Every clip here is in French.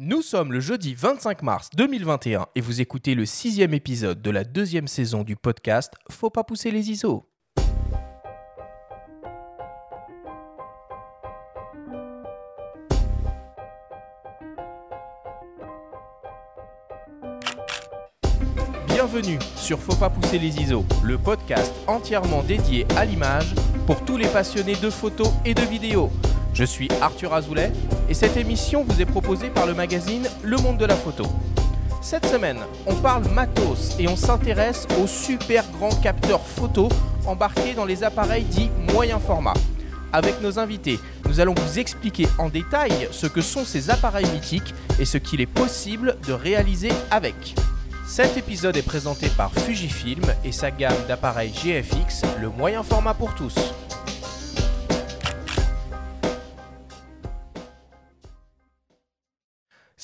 Nous sommes le jeudi 25 mars 2021 et vous écoutez le sixième épisode de la deuxième saison du podcast Faut pas pousser les ISO. Bienvenue sur Faut pas pousser les ISO, le podcast entièrement dédié à l'image pour tous les passionnés de photos et de vidéos. Je suis Arthur Azoulay et cette émission vous est proposée par le magazine Le Monde de la Photo. Cette semaine, on parle matos et on s'intéresse aux super grands capteurs photo embarqués dans les appareils dits moyen format. Avec nos invités, nous allons vous expliquer en détail ce que sont ces appareils mythiques et ce qu'il est possible de réaliser avec. Cet épisode est présenté par Fujifilm et sa gamme d'appareils GFX, le moyen format pour tous.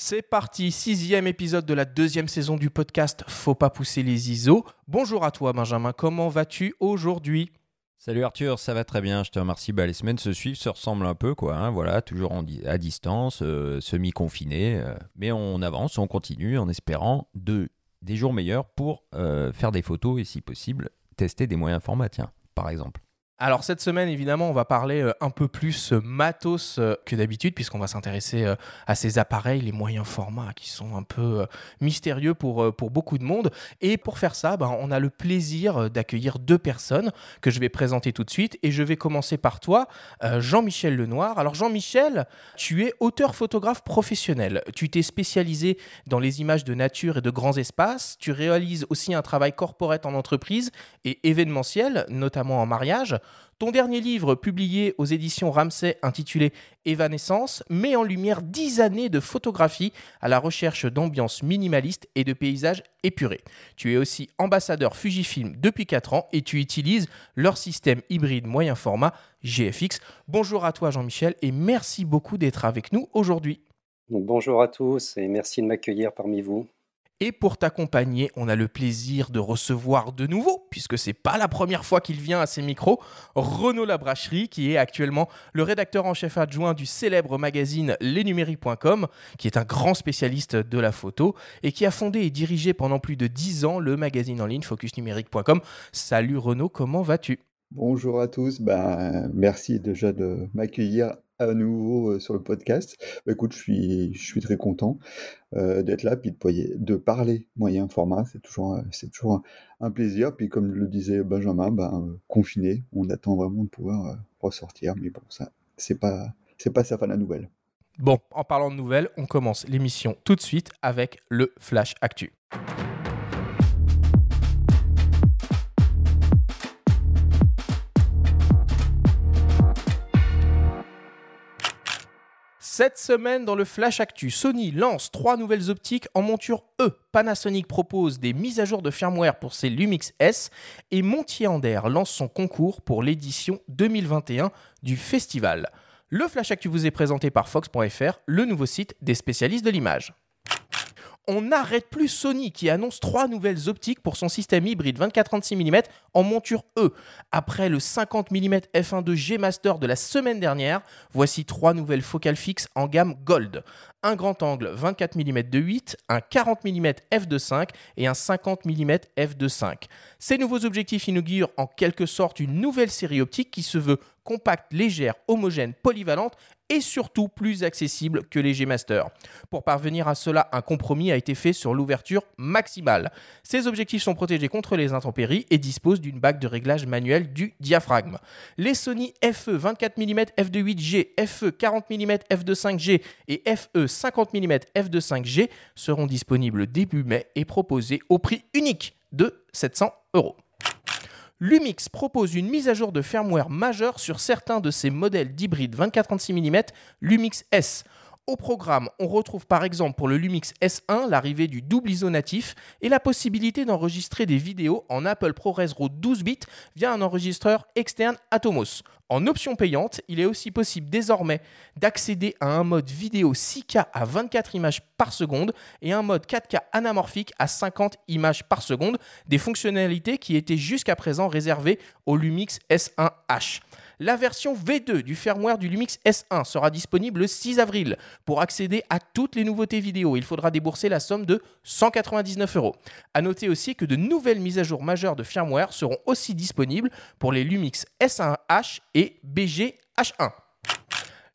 C'est parti, sixième épisode de la deuxième saison du podcast Faut pas pousser les ISO. Bonjour à toi Benjamin, comment vas-tu aujourd'hui? Salut Arthur, ça va très bien, je te remercie. Bah, les semaines se suivent, se ressemblent un peu, quoi. hein, voilà, toujours à distance, euh, semi-confiné, euh, mais on avance, on continue en espérant de, des jours meilleurs pour euh, faire des photos et si possible tester des moyens formats, tiens, par exemple. Alors cette semaine évidemment on va parler euh, un peu plus euh, matos euh, que d'habitude puisqu'on va s'intéresser à ces appareils, les moyens formats qui sont un peu mystérieux pour, pour beaucoup de monde. Et pour faire ça, ben, on a le plaisir d'accueillir deux personnes que je vais présenter tout de suite et je vais commencer par toi, Jean-Michel Lenoir. Alors Jean-Michel, tu es auteur photographe professionnel. Tu t'es spécialisé dans les images de nature et de grands espaces. Tu réalises aussi un travail corporate en entreprise et événementiel, notamment en mariage. Ton dernier livre, publié aux éditions Ramsay, intitulé Évanescence, met en lumière 10 années de photographie à la recherche d'ambiances minimalistes et de paysages épurés. Tu es aussi ambassadeur Fujifilm depuis 4 ans et tu utilises leur système hybride moyen format GFX. Bonjour à toi Jean-Michel et merci beaucoup d'être avec nous aujourd'hui. Bonjour à tous et merci de m'accueillir parmi vous. Et pour t'accompagner, on a le plaisir de recevoir de nouveau, puisque c'est pas la première fois qu'il vient à ces micros, Renaud Labracherie, qui est actuellement le rédacteur en chef adjoint du célèbre magazine lesnumériques.com, qui est un grand spécialiste de la photo et qui a fondé et dirigé pendant plus de 10 ans le magazine en ligne focusnumérique.com. Salut Renaud, comment vas-tu? Bonjour à tous, ben, merci déjà de m'accueillir à nouveau euh, sur le podcast. Bah, écoute, je suis, je suis très content euh, d'être là, puis de, de parler moyen format, c'est toujours, c'est toujours un, plaisir. Puis comme le disait Benjamin, ben, euh, confiné, on attend vraiment de pouvoir ressortir, mais bon, ça, c'est pas, c'est pas ça fin la nouvelle. Bon, en parlant de nouvelles, on commence l'émission tout de suite avec le Flash Actu. Cette semaine, dans le Flash Actu, Sony lance trois nouvelles optiques en monture E. Panasonic propose des mises à jour de firmware pour ses Lumix S et Montier Ander lance son concours pour l'édition 2021 du festival. Le Flash Actu vous est présenté par Fox.fr, le nouveau site des spécialistes de l'image. On n'arrête plus Sony qui annonce trois nouvelles optiques pour son système hybride 24-36 mm en monture E. Après le 50 mm f1.2 Master de la semaine dernière, voici trois nouvelles focales fixes en gamme Gold. Un grand angle 24 mm de 8, un 40 mm f2.5 et un 50 mm f2.5. Ces nouveaux objectifs inaugurent en quelque sorte une nouvelle série optique qui se veut compacte, légère, homogène, polyvalente et surtout plus accessible que les G-Master. Pour parvenir à cela, un compromis a été fait sur l'ouverture maximale. Ces objectifs sont protégés contre les intempéries et disposent d'une bague de réglage manuel du diaphragme. Les Sony FE 24 mm f2.8G, FE 40 mm f2.5G et FE 50 mm f2.5G seront disponibles début mai et proposés au prix unique de 700 euros. Lumix propose une mise à jour de firmware majeure sur certains de ses modèles d'hybride 24-36 mm Lumix S. Au programme, on retrouve par exemple pour le Lumix S1 l'arrivée du double ISO natif et la possibilité d'enregistrer des vidéos en Apple ProRes RAW 12 bits via un enregistreur externe Atomos. En option payante, il est aussi possible désormais d'accéder à un mode vidéo 6K à 24 images par seconde et un mode 4K anamorphique à 50 images par seconde, des fonctionnalités qui étaient jusqu'à présent réservées au Lumix S1H. La version V2 du firmware du Lumix S1 sera disponible le 6 avril. Pour accéder à toutes les nouveautés vidéo, il faudra débourser la somme de 199 euros. A noter aussi que de nouvelles mises à jour majeures de firmware seront aussi disponibles pour les Lumix S1H et BG-H1.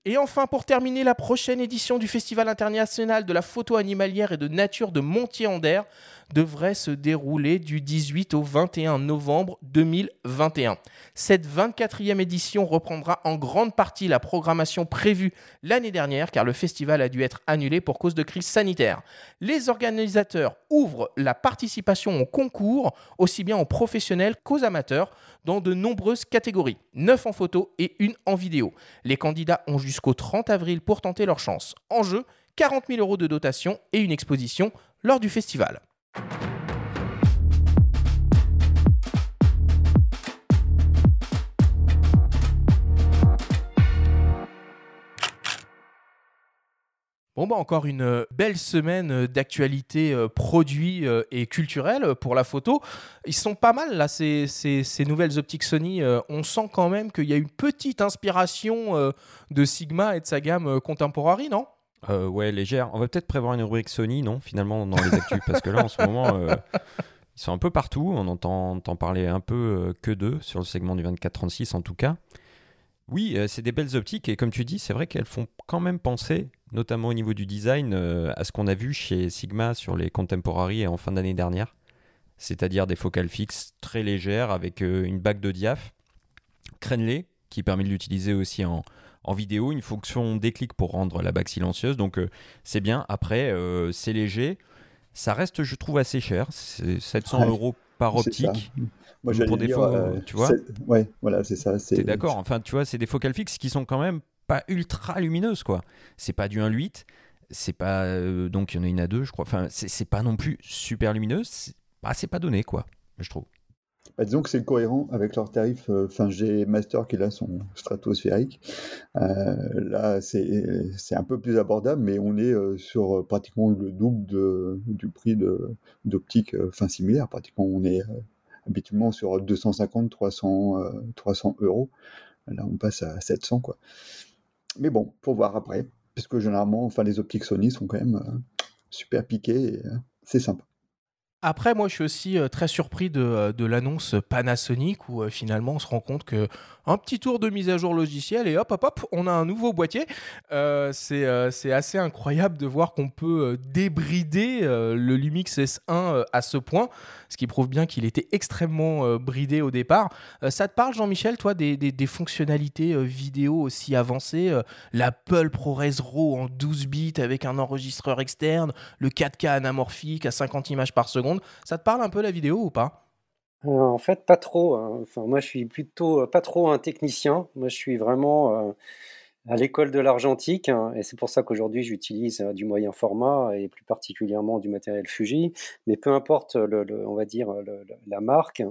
Et enfin, pour terminer, la prochaine édition du Festival international de la photo animalière et de nature de Montier-en-Der devrait se dérouler du 18 au 21 novembre 2021. Cette 24e édition reprendra en grande partie la programmation prévue l'année dernière car le festival a dû être annulé pour cause de crise sanitaire. Les organisateurs ouvrent la participation au concours aussi bien aux professionnels qu'aux amateurs dans de nombreuses catégories, 9 en photo et une en vidéo. Les candidats ont jusqu'au 30 avril pour tenter leur chance. En jeu, 40 000 euros de dotation et une exposition lors du festival. Bon bah encore une euh, belle semaine euh, d'actualité euh, produits et culturelle pour la photo. Ils sont pas mal là ces, ces, nouvelles optiques Sony. on sent quand même qu'il y a une petite inspiration de Sigma et de sa gamme Contemporary, non? Ouais, légère. On va peut-être prévoir une rubrique Sony, non? Finalement dans les actus parce que là en ce moment ils sont un peu partout. On entend, entend parler un peu que d'eux sur le segment du 24-36 en tout cas. Oui, c'est des belles optiques et comme tu dis, c'est vrai qu'elles font quand même penser notamment au niveau du design, euh, à ce qu'on a vu chez Sigma sur les Contemporary en fin d'année dernière. C'est-à-dire des focales fixes très légères avec euh, une bague de diaph crénelée qui permet de l'utiliser aussi en, vidéo, une fonction déclic pour rendre la bague silencieuse. Donc euh, c'est bien. Après, c'est léger. Ça reste, je trouve, assez cher. C'est 700 euros par optique. Moi, pour des fois, tu vois. Ouais, voilà, c'est ça. T'es d'accord. Enfin, tu vois, c'est des focales fixes qui sont quand même pas ultra lumineuse, quoi. C'est pas du 1.8, c'est pas. Euh, donc il y en a une à deux, je crois. Enfin, c'est pas non plus super lumineuse. Bah, c'est pas donné, quoi, je trouve. Bah, disons que c'est cohérent avec leur tarif euh, fin G Master qui là sont stratosphériques. Euh, là, c'est un peu plus abordable, mais on est sur pratiquement le double de, du prix d'optique similaire. Pratiquement, on est habituellement sur 250, 300, 300 euros. Là, on passe à 700, quoi mais bon, pour voir après, puisque généralement, enfin, les optiques Sony sont quand même euh, super piquées et euh, c'est sympa. Après, moi, je suis aussi euh, très surpris de, de l'annonce Panasonic où finalement on se rend compte que un petit tour de mise à jour logiciel et hop, hop, hop, on a un nouveau boîtier. Euh, euh, c'est assez incroyable de voir qu'on peut euh, débrider le Lumix S1 à ce point, ce qui prouve bien qu'il était extrêmement bridé au départ. ça te parle, Jean-Michel, toi, des, des, fonctionnalités vidéo aussi avancées L'Apple ProRes RAW en 12 bits avec un enregistreur externe, le 4K anamorphique à 50 images par seconde. Ça te parle un peu la vidéo ou pas? Euh, en fait, pas trop, hein. Enfin, moi, je suis plutôt, euh, pas trop un technicien. Moi, je suis vraiment, euh, à l'école de l'argentique, hein, et c'est pour ça qu'aujourd'hui j'utilise, du moyen format et plus particulièrement du matériel Fuji. Mais peu importe le on va dire, la marque,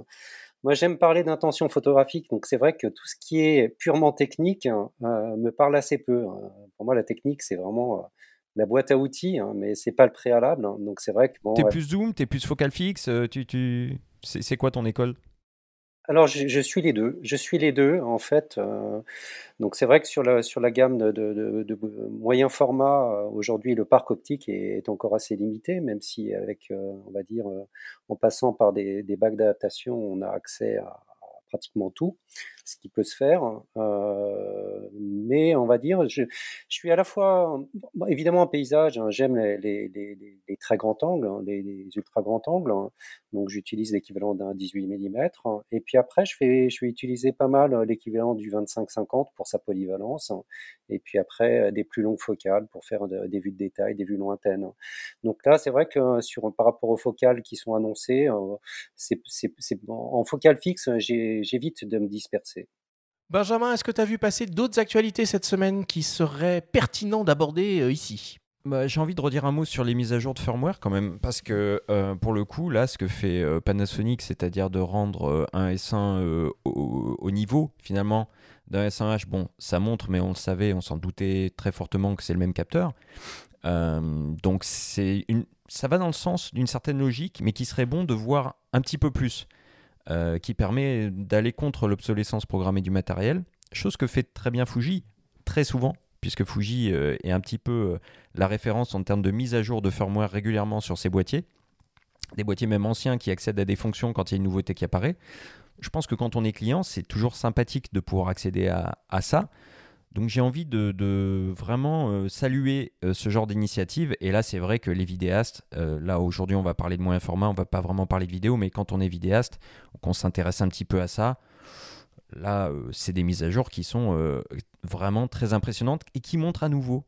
moi j'aime parler d'intention photographique, donc c'est vrai que tout ce qui est purement technique, me parle assez peu, Pour moi, la technique, c'est vraiment, la boîte à outils, hein, mais c'est pas le préalable, donc c'est vrai que bon, Tu plus zoom, tu es plus focal fixe, tu tu c'est quoi ton école? Alors, je, suis les deux. Je suis les deux, en fait. Euh, donc, c'est vrai que sur la, sur la gamme de, de, moyens formats, euh, aujourd'hui, le parc optique est, encore assez limité, même si, avec, euh, on va dire, en passant par des, des bacs d'adaptation, on a accès à, pratiquement tout, ce qui peut se faire. Euh, mais on va dire, je, suis à la fois, évidemment, en paysage, hein, j'aime les, très grands angles, hein, les, ultra grands angles, hein. donc j'utilise l'équivalent d'un 18 mm. et puis après, je, fais, je vais utiliser pas mal euh, l'équivalent du 25-50 pour sa polyvalence, et puis après, euh, des plus longues focales pour faire des vues de détail, des vues lointaines. Donc là, c'est vrai que sur, par rapport aux focales qui sont annoncées, c'est, en focale fixe, j'évite de me disperser. Benjamin, est-ce que tu as vu passer d'autres actualités cette semaine qui seraient pertinentes d'aborder euh, ici? Bah, J'ai envie de redire un mot sur les mises à jour de firmware quand même, parce que euh, pour le coup, là, ce que fait euh, Panasonic, c'est-à-dire de rendre un S1 au, niveau finalement d'un S1H, bon, ça montre, mais on le savait, on s'en doutait très fortement que c'est le même capteur. donc ça va dans le sens d'une certaine logique, mais qui serait bon de voir un petit peu plus. Euh, qui permet d'aller contre l'obsolescence programmée du matériel, chose que fait très bien Fuji, très souvent, puisque Fuji euh, est un petit peu euh, la référence en termes de mise à jour de firmware régulièrement sur ses boîtiers. Des boîtiers même anciens qui accèdent à des fonctions quand il y a une nouveauté qui apparaît. Je pense que quand on est client, c'est toujours sympathique de pouvoir accéder à, ça. Donc j'ai envie de, vraiment euh, saluer ce genre d'initiative. Et là, c'est vrai que les vidéastes, là aujourd'hui on va parler de moyen format, on va pas vraiment parler de vidéo, mais quand on est vidéaste, qu'on s'intéresse un petit peu à ça, Là, euh, c'est des mises à jour qui sont euh, vraiment très impressionnantes et qui montrent à nouveau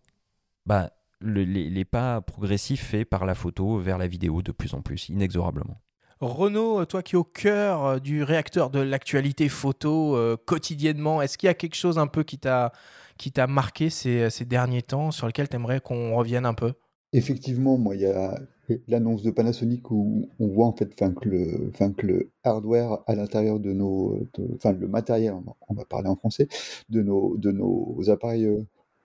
bah, les, pas progressifs faits par la photo vers la vidéo de plus en plus, inexorablement. Renaud, toi qui es au cœur euh, du réacteur de l'actualité photo quotidiennement, est-ce qu'il y a quelque chose un peu qui t'a marqué ces, derniers temps sur lequel tu aimerais qu'on revienne un peu? Effectivement, moi, il y a l'annonce de Panasonic où on voit en fait que le, que le hardware à l'intérieur de nos, enfin le matériel, on va parler en français, de nos, appareils euh,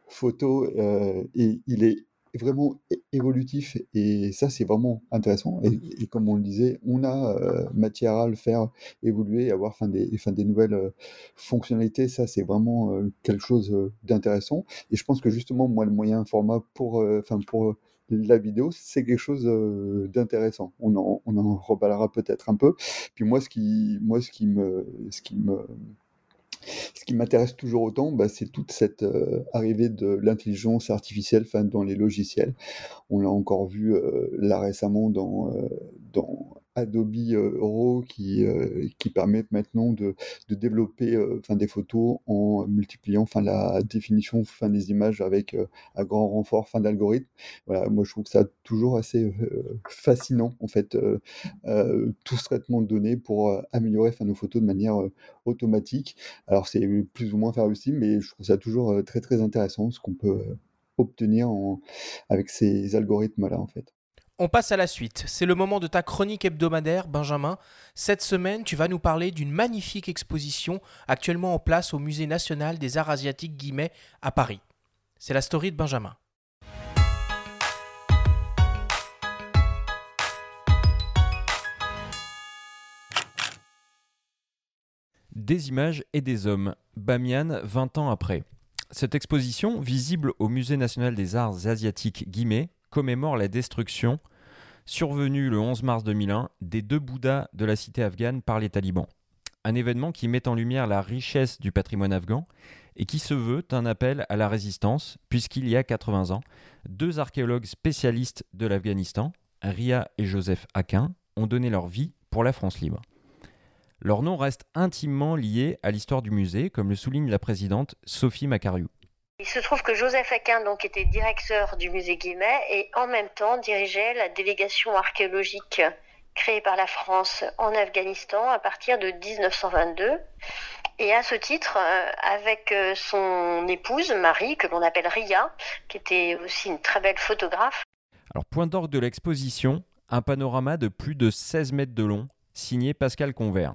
photo, euh, et il est vraiment évolutif et ça c'est vraiment intéressant et, comme on le disait on a euh, matière à le faire évoluer avoir fin des, fin des nouvelles fonctionnalités ça c'est vraiment quelque chose d'intéressant et je pense que justement moi le moyen format pour enfin pour la vidéo, c'est quelque chose d'intéressant. On en, on en reparlera peut-être un peu. Puis moi, ce qui, moi, ce qui me, ce qui me, ce qui m'intéresse toujours autant, bah, c'est toute cette arrivée de l'intelligence artificielle dans les logiciels. On l'a encore vu là récemment dans, dans Adobe euh, RAW qui, euh, qui permet maintenant de, développer euh, enfin, des photos en multipliant enfin, la définition fin, des images avec un grand renfort fin d'algorithme. Voilà, moi je trouve que ça toujours assez fascinant en fait tout ce traitement de données pour améliorer fin, nos photos de manière automatique. Alors c'est plus ou moins faire aussi, mais je trouve ça toujours très très intéressant ce qu'on peut obtenir en, avec ces algorithmes-là en fait. On passe à la suite. C'est le moment de ta chronique hebdomadaire, Benjamin. Cette semaine, tu vas nous parler d'une magnifique exposition actuellement en place au Musée national des arts asiatiques Guimet à Paris. C'est la story de Benjamin. Des images et des hommes. Bamiyan, 20 ans après. Cette exposition, visible au Musée national des arts asiatiques Guimet, commémore la destruction survenue le 11 mars 2001 des deux Bouddhas de la cité afghane par les talibans. Un événement qui met en lumière la richesse du patrimoine afghan et qui se veut un appel à la résistance, puisqu'il y a 80 ans, deux archéologues spécialistes de l'Afghanistan, Ria et Joseph Aquin, ont donné leur vie pour la France libre. Leur nom reste intimement lié à l'histoire du musée, comme le souligne la présidente Sophie Macariou. Il se trouve que Joseph Aquin donc était directeur du musée Guimet et en même temps dirigeait la délégation archéologique créée par la France en Afghanistan à partir de 1922. Et à ce titre, euh, avec euh, son épouse Marie, que l'on appelle Ria, qui était aussi une très belle photographe. Alors, point d'orgue de l'exposition, un panorama de plus de 16 mètres de long, signé Pascal Convert.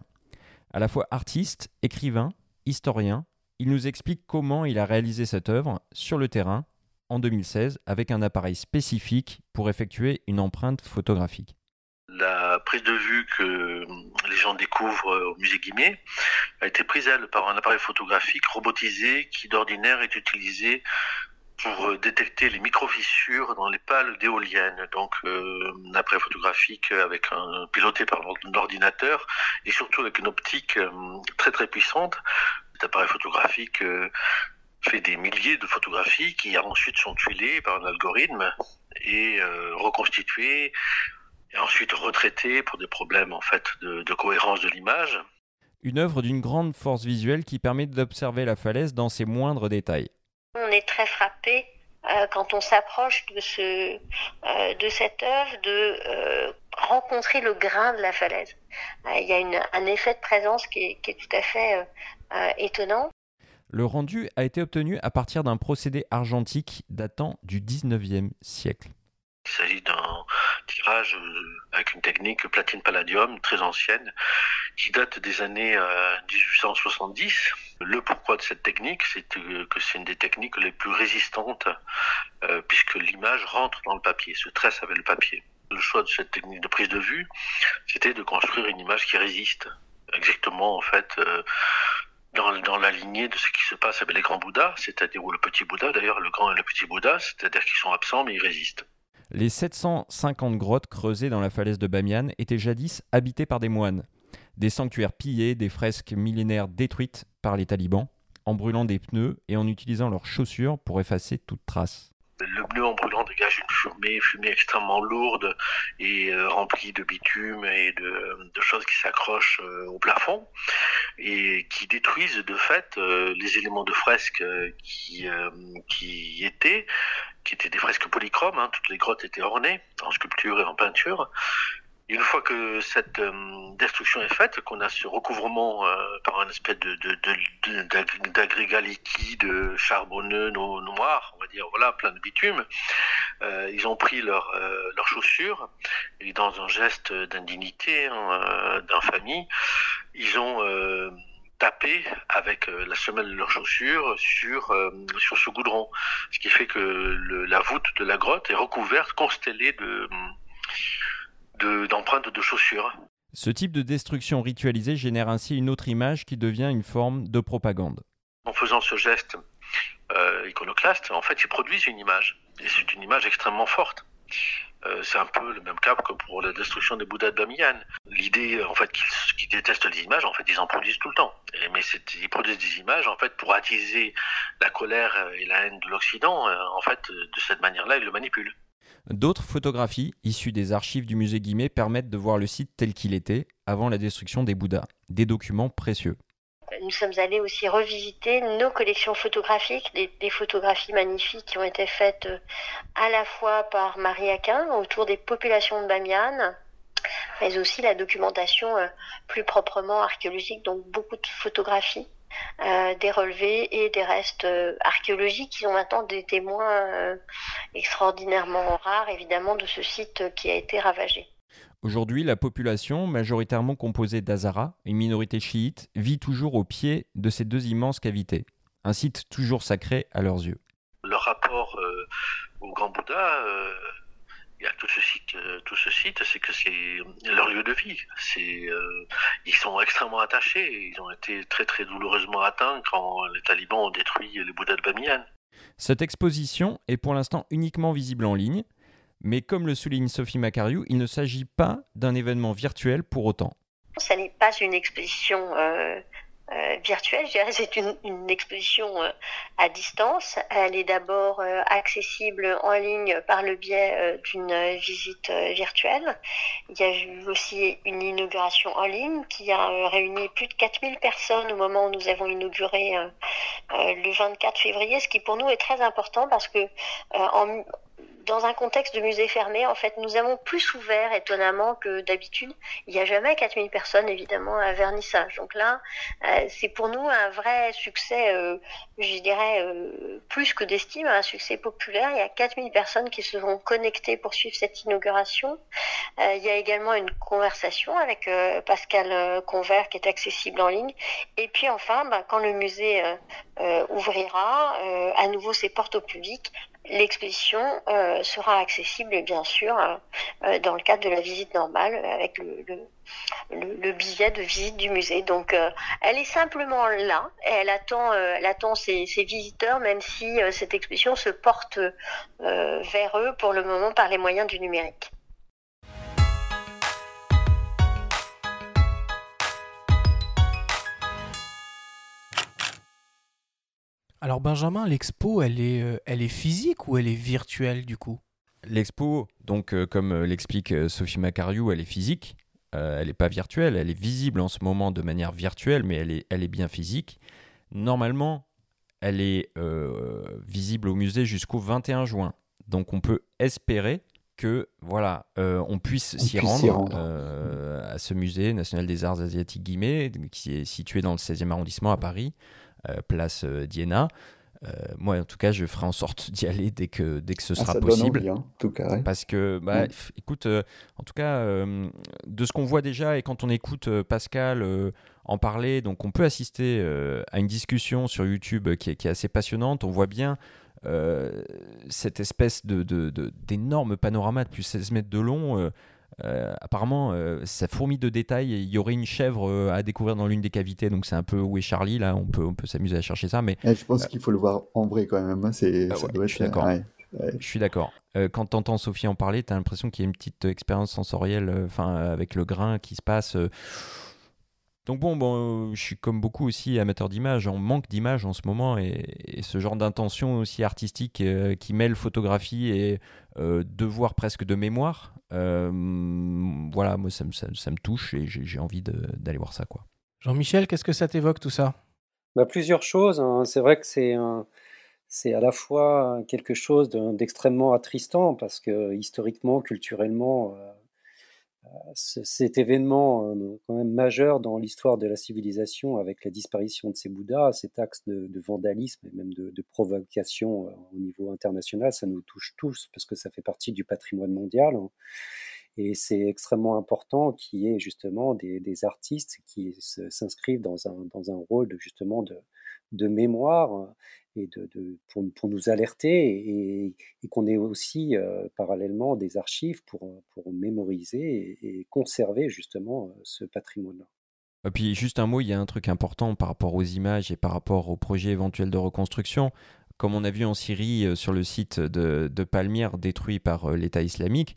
À la fois artiste, écrivain, historien, il nous explique comment il a réalisé cette œuvre sur le terrain en 2016 avec un appareil spécifique pour effectuer une empreinte photographique. La prise de vue que les gens découvrent au musée Guimet a été prise elle par un appareil photographique robotisé qui d'ordinaire est utilisé pour détecter les micro-fissures dans les pales d'éoliennes. Donc euh, un appareil photographique avec un piloté par l'ordinateur et surtout avec une optique euh, très très puissante appareil photographique euh, fait des milliers de photographies qui ensuite sont tuilées par un algorithme et euh, reconstituées et ensuite retraitées pour des problèmes en fait de, cohérence de l'image. Une œuvre d'une grande force visuelle qui permet d'observer la falaise dans ses moindres détails. On est très frappé euh, quand on s'approche de, ce, de cette œuvre de rencontrer le grain de la falaise. Il y a un effet de présence qui est, qui est tout à fait euh, étonnant. Le rendu a été obtenu à partir d'un procédé argentique datant du 19e siècle. Il s'agit d'un tirage euh, avec une technique platine-palladium très ancienne qui date des années 1870. Euh, Le pourquoi de cette technique, c'est que c'est une des techniques les plus résistantes puisque l'image rentre dans le papier, se tresse avec le papier. Le choix de cette technique de prise de vue, c'était de construire une image qui résiste. Exactement, en fait, dans, dans, la lignée de ce qui se passe avec les grands Bouddhas, c'est-à-dire ou le petit Bouddha, d'ailleurs le grand et le petit Bouddha, c'est-à-dire qu'ils sont absents mais ils résistent. Les 750 grottes creusées dans la falaise de Bamiyan étaient jadis habitées par des moines. Des sanctuaires pillés, des fresques millénaires détruites par les talibans, en brûlant des pneus et en utilisant leurs chaussures pour effacer toute trace le pneu en brûlant dégage une fumée, fumée extrêmement lourde et euh, remplie de bitume et de, choses qui s'accrochent euh, au plafond et qui détruisent de fait euh, les éléments de fresque qui, qui étaient, qui étaient des fresques polychromes. Hein. toutes les grottes étaient ornées en sculpture et en peinture une fois que cette euh, destruction est faite, qu'on a ce recouvrement euh, par un espèce de, d'agrégat liquide charbonneux noir, on va dire, voilà, plein de bitume, euh, ils ont pris leurs leur chaussures et dans un geste d'indignité, hein, d'infamie, ils ont tapé avec la semelle de leurs chaussures sur sur ce goudron, ce qui fait que la voûte de la grotte est recouverte, constellée de d'empreintes de, chaussures. Ce type de destruction ritualisée génère ainsi une autre image qui devient une forme de propagande. En faisant ce geste euh, iconoclaste, en fait, ils produisent une image. Et c'est une image extrêmement forte. Euh, c'est un peu le même cas que pour la destruction des Bouddhas de Bamiyan. L'idée, en fait, qu'ils détestent les images, en fait, ils en produisent tout le temps. mais ils produisent des images, en fait, pour attiser la colère et la haine de l'Occident. Euh, en fait, de cette manière-là, ils le manipulent. D'autres photographies issues des archives du musée Guimet permettent de voir le site tel qu'il était avant la destruction des Bouddhas. Des documents précieux. Nous sommes allés aussi revisiter nos collections photographiques, des, photographies magnifiques qui ont été faites euh, à la fois par Marie Aquin autour des populations de Bamiyan, mais aussi la documentation euh, plus proprement archéologique, donc beaucoup de photographies euh, des relevés et des restes euh, archéologiques qui sont maintenant des témoins euh, extraordinairement rares, évidemment, de ce site qui a été ravagé. Aujourd'hui, la population, majoritairement composée d'Azara, une minorité chiite, vit toujours au pied de ces deux immenses cavités, un site toujours sacré à leurs yeux. Le rapport au Grand Bouddha il y a tout ce site, euh, tout ce site, c'est que c'est leur lieu de vie. C'est, euh, ils sont extrêmement attachés. Ils ont été très très douloureusement atteints quand les talibans ont détruit les Bouddhas de Bamiyan. Cette exposition est pour l'instant uniquement visible en ligne, mais comme le souligne Sophie Macariou, il ne s'agit pas d'un événement virtuel pour autant. Ce n'est pas une exposition euh, euh, virtuelle. Je dirais c'est une, exposition euh, à distance. Elle est d'abord euh, accessible en ligne par le biais d'une visite virtuelle. Il y a eu aussi une inauguration en ligne qui a réuni plus de 4000 personnes au moment où nous avons inauguré le 24 février, ce qui pour nous est très important parce que en, dans un contexte de musée fermé, en fait, nous avons plus ouvert étonnamment que d'habitude. Il n'y a jamais 4000 personnes, évidemment, à vernissage. Donc là, euh, c'est pour nous un vrai succès, euh, je dirais, euh, plus que d'estime, un succès populaire. Il y a 4000 personnes qui se sont connectées pour suivre cette inauguration. il y a également une conversation avec Pascal Convert qui est accessible en ligne. Et puis enfin, bah, quand le musée ouvrira à nouveau ses portes au public, L'exposition euh, sera accessible, bien sûr, euh, euh, dans le cadre de la visite normale, avec le, le, billet de visite du musée. Donc, elle est simplement là, et elle attend, elle attend ses, ses, visiteurs, même si cette exposition se porte vers eux pour le moment par les moyens du numérique. Alors Benjamin, l'expo, elle est, euh, elle est physique ou elle est virtuelle du coup? L'expo, donc euh, comme euh, l'explique Sophie Macariou, elle est physique. elle n'est pas virtuelle, elle est visible en ce moment de manière virtuelle, mais elle est, elle est bien physique. Normalement, elle est visible au musée jusqu'au 21 juin. Donc on peut espérer que voilà, on puisse s'y rendre, à ce musée national des arts asiatiques qui est situé dans le 16e arrondissement à Paris. Euh, place euh, Diana. Euh, moi, en tout cas, je ferai en sorte d'y aller dès que, dès que ce ah, sera possible. Hein, tout cas, Parce que, bah, écoute, en tout cas, de ce qu'on voit déjà et quand on écoute Pascal en parler, donc on peut assister à une discussion sur YouTube qui est, qui est assez passionnante. On voit bien cette espèce de, d'énorme panorama de plus 16 mètres de long apparemment, ça fourmille de détails. Il y aurait une chèvre à découvrir dans l'une des cavités, donc c'est un peu où est Charlie là. On peut, on peut s'amuser à chercher ça, mais je pense qu'il faut le voir en vrai quand même. Hein, c'est, ah je suis d'accord. Je suis d'accord. quand tu entends Sophie en parler, tu as l'impression qu'il y a une petite expérience sensorielle, enfin avec le grain qui se passe. Donc bon, bon, euh, je suis comme beaucoup aussi amateur d'images, on manque d'images en ce moment et, ce genre d'intention aussi artistique euh, qui mêle photographie et euh, devoir presque de mémoire, voilà, moi ça, me touche et j'ai envie d'aller voir ça. quoi. Jean-Michel, qu'est-ce que ça t'évoque tout ça? Bah, Plusieurs choses. Hein. C'est vrai que c'est c'est à la fois quelque chose d'extrêmement attristant parce que historiquement, culturellement, cet événement euh, quand même majeur dans l'histoire de la civilisation avec la disparition de ces Bouddhas, cet axe de, vandalisme et même de, provocation euh, au niveau international, ça nous touche tous parce que ça fait partie du patrimoine mondial. Hein. Et c'est extrêmement important qu'il y ait justement des, artistes qui s'inscrivent dans un, dans un rôle justement de mémoire et de, pour, nous alerter et, qu'on ait aussi euh, parallèlement des archives pour, pour mémoriser et, conserver justement euh, ce patrimoine-là. Et puis juste un mot, il y a un truc important par rapport aux images et par rapport aux projets éventuels de reconstruction. Comme on a vu en Syrie euh, sur le site de, de Palmyre détruit par l'État islamique,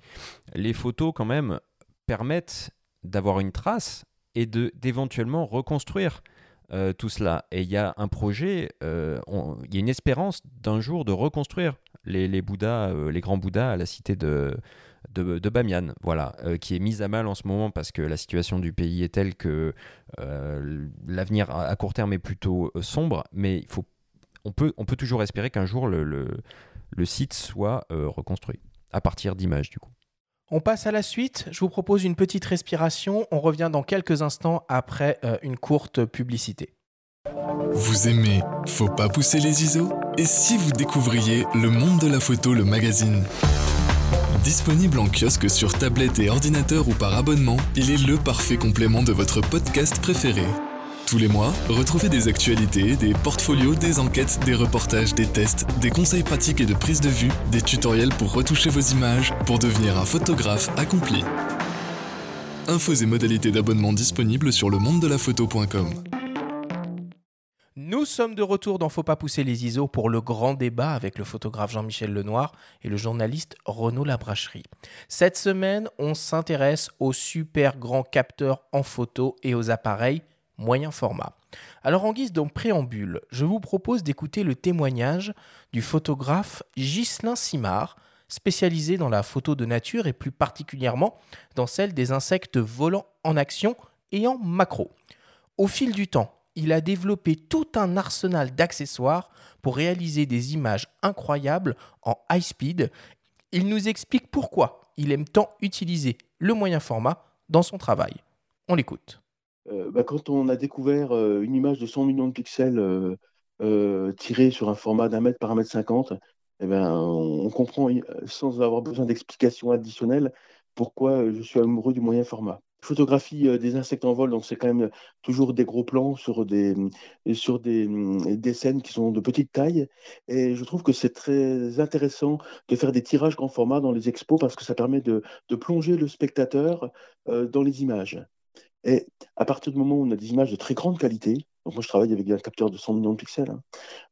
les photos quand même permettent d'avoir une trace et d'éventuellement reconstruire. Euh, tout cela. Et il y a un projet, euh, il y a une espérance d'un jour de reconstruire les, les Bouddhas, euh, les grands Bouddhas à la cité de, de, Bamiyan, voilà, qui est mise à mal en ce moment parce que la situation du pays est telle que l'avenir à, court terme est plutôt sombre, mais il faut, on, peut, on peut toujours espérer qu'un jour le, le site soit reconstruit à partir d'images du coup. On passe à la suite. Je vous propose une petite respiration. On revient dans quelques instants après euh, une courte publicité. Vous aimez Faut pas pousser les ISO? Et si vous découvriez Le Monde de la Photo, le magazine? Disponible en kiosque sur tablette et ordinateur ou par abonnement, il est le parfait complément de votre podcast préféré. Tous les mois, retrouvez des actualités, des portfolios, des enquêtes, des reportages, des tests, des conseils pratiques et de prise de vue, des tutoriels pour retoucher vos images, pour devenir un photographe accompli. Infos et modalités d'abonnement disponibles sur le monde de la photo.com. Nous sommes de retour dans Faut pas pousser les ISO pour le grand débat avec le photographe Jean-Michel Lenoir et le journaliste Renaud Labracherie. Cette semaine, on s'intéresse aux super grands capteurs en photo et aux appareils moyen format. Alors en guise d'un préambule, je vous propose d'écouter le témoignage du photographe Ghislain Simard, spécialisé dans la photo de nature et plus particulièrement dans celle des insectes volants en action et en macro. Au fil du temps, il a développé tout un arsenal d'accessoires pour réaliser des images incroyables en high speed. Il nous explique pourquoi il aime tant utiliser le moyen format dans son travail. On l'écoute. Euh, bah, quand on a découvert euh, une image de 100 millions de pixels euh, tirée sur un format d'un mètre par un mètre cinquante, eh ben, on, comprend sans avoir besoin d'explications additionnelles pourquoi je suis amoureux du moyen format. Photographie des insectes en vol, donc c'est quand même toujours des gros plans sur des, sur des, des, scènes qui sont de petite taille. Et je trouve que c'est très intéressant de faire des tirages grand format dans les expos parce que ça permet de, de plonger le spectateur dans les images. Et à partir du moment où on a des images de très grande qualité, donc moi je travaille avec un capteur de 100 millions de pixels, hein,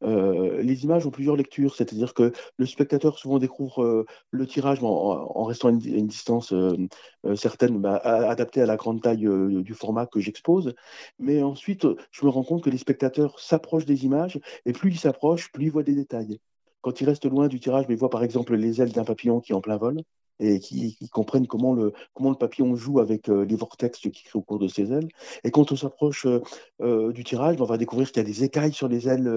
euh, les images ont plusieurs lectures, c'est-à-dire que le spectateur souvent découvre euh, le tirage en, restant à une, distance euh, certaine, bah, adaptée à la grande taille du format que j'expose. Mais ensuite, je me rends compte que les spectateurs s'approchent des images, et plus ils s'approchent, plus ils voient des détails. Quand ils restent loin du tirage, mais ils voient par exemple les ailes d'un papillon qui est en plein vol, et qui, comprennent comment le, comment le papillon joue avec euh, les vortex qui créent au cours de ses ailes. Et quand on s'approche euh, euh, du tirage, on va découvrir qu'il y a des écailles sur les ailes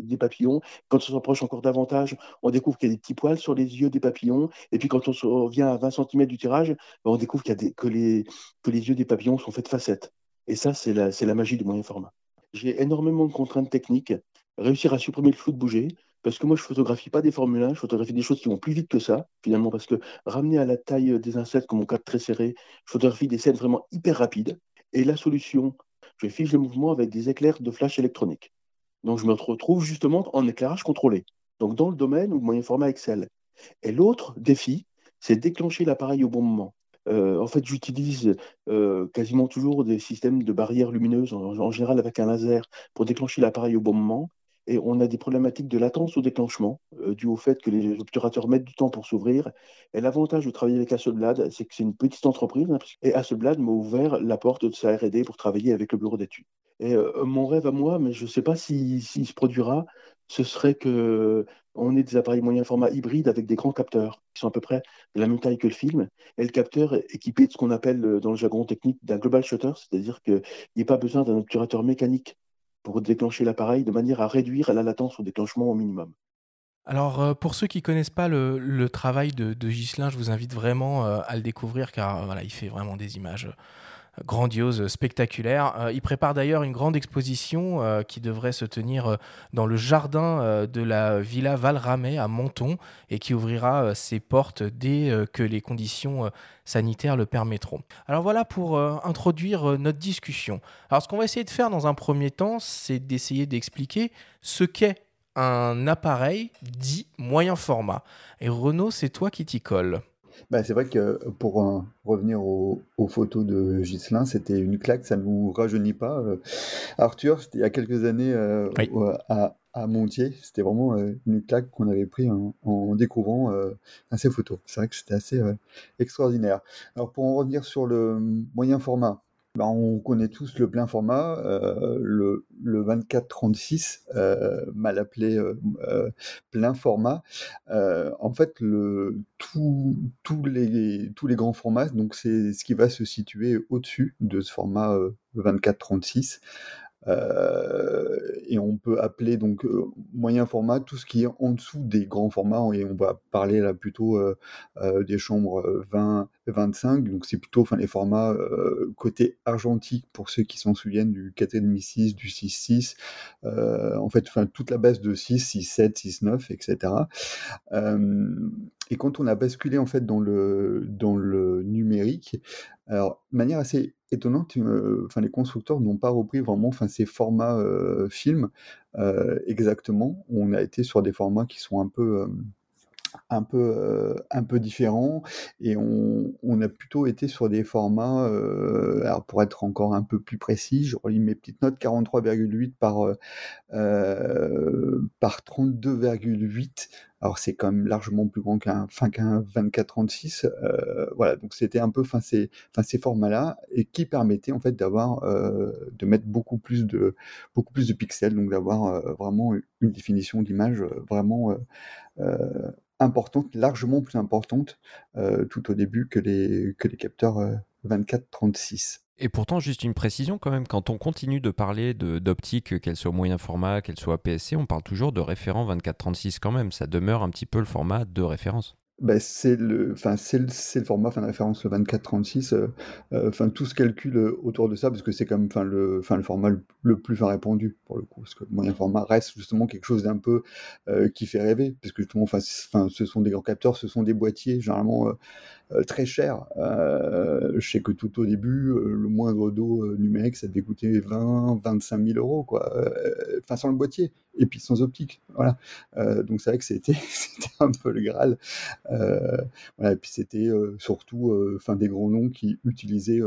des papillons. Quand on s'approche encore davantage, on découvre qu'il y a des petits poils sur les yeux des papillons. Et puis quand on revient à 20 cm du tirage, on découvre qu'il y a que, les, que les yeux des papillons sont faits de facettes. Et ça, c'est la, la magie du moyen format. J'ai énormément de contraintes techniques. Réussir à supprimer le flou de bouger, parce que moi, je photographie pas des Formule 1, je photographie des choses qui vont plus vite que ça, finalement, parce que ramener à la taille des insectes, comme mon cadre très serré, je photographie des scènes vraiment hyper rapides. Et la solution, je fiche le mouvement avec des éclairs de flash électronique. Donc, je me retrouve justement en éclairage contrôlé. Donc, dans le domaine où moyen format Excel. Et l'autre défi, c'est déclencher l'appareil au bon moment. en fait, j'utilise quasiment toujours des systèmes de barrières lumineuses, en, général avec un laser, pour déclencher l'appareil au bon moment. Et on a des problématiques de latence au déclenchement, dû au fait que les obturateurs mettent du temps pour s'ouvrir. Et l'avantage de travailler avec Hasselblad, c'est que c'est une petite entreprise. Et Hasselblad m'a ouvert la porte de sa RD pour travailler avec le bureau d'études. Et mon rêve à moi, mais je ne sais pas s'il se produira, ce serait que on ait des appareils moyen format hybrides avec des grands capteurs qui sont à peu près de la même taille que le film, et le capteur équipé de ce qu'on appelle euh, dans le jargon technique d'un global shutter, c'est-à-dire qu'il n'y a pas besoin d'un obturateur mécanique pour déclencher l'appareil de manière à réduire la latence au déclenchement au minimum. Alors, euh, pour ceux qui ne connaissent pas le, travail de, de je vous invite vraiment euh, à le découvrir car voilà, il fait vraiment des images grandiose, spectaculaire. Euh, il prépare d'ailleurs une grande exposition euh, qui devrait se tenir euh, dans le jardin de la Villa Valramé à Menton et qui ouvrira ses portes dès que les conditions sanitaires le permettront. Alors voilà pour introduire notre discussion. Alors ce qu'on va essayer de faire dans un premier temps, c'est d'essayer d'expliquer ce qu'est un appareil dit moyen format. Et Renaud, c'est toi qui t'y colle. Bah, c'est vrai que pour euh, revenir aux, photos de Ghislain, c'était une claque, ça ne nous rajeunit pas. Euh, Arthur, c'était il y a quelques années euh, à, à, Montier, c'était vraiment une claque qu'on avait pris en, découvrant ces photos. C'est vrai que c'était assez extraordinaire. Alors pour en revenir sur le moyen format, bah, on connaît tous le plein format, euh, le, le 24-36, euh, mal appelé euh, plein format. en fait, tous les, grands formats, donc c'est ce qui va se situer au-dessus de ce format 24-36. Euh, et on peut appeler donc euh, moyen format tout ce qui est en dessous des grands formats et on va parler là plutôt euh, des chambres 20 25 donc c'est plutôt enfin les formats côté argentique pour ceux qui s'en souviennent du 4,5 du 6 en fait toute la base de 6 6 7 6 9 etc et quand on a basculé en fait dans le dans le numérique alors de manière assez étonnante. enfin, les constructeurs n'ont pas repris vraiment enfin, ces formats euh, films euh, exactement. On a été sur des formats qui sont un peu. Euh, un peu, un peu différents et on, on, a plutôt été sur des formats, alors pour être encore un peu plus précis, je relis mes petites notes, 43,8 par, par 32,8 alors c'est quand même largement plus grand qu'un fin qu'un 24-36. Euh, voilà, donc c'était un peu fin ces, fin, ces formats-là et qui permettaient en fait d'avoir euh, de mettre beaucoup plus de beaucoup plus de pixels, donc d'avoir euh, vraiment une définition d'image vraiment importante, largement plus importante tout au début que les que les capteurs 24-36. Et pourtant, juste une précision quand même, quand on continue de parler d'optique, qu'elle soit moyen format, qu'elle soit PSC, on parle toujours de référent 24-36 quand même. Ça demeure un petit peu le format de référence. Bah, c'est le, enfin c'est le, le, format, fin de référence le 24-36. Euh, euh, enfin tout se calcule euh, autour de ça parce que c'est comme, enfin le, enfin le format le, plus répandu pour le coup, parce que le moyen format reste justement quelque chose d'un peu qui fait rêver, parce que justement, enfin ce sont des grands capteurs, ce sont des boîtiers généralement très chers. je sais que tout au début, le moindre dos numérique, ça devait coûter 20, 25 000 euros quoi, enfin sans le boîtier et puis sans optique, voilà. donc c'est vrai que c'était, un peu le Graal. Euh, et puis c'était euh, surtout euh, fin des grands noms qui utilisaient,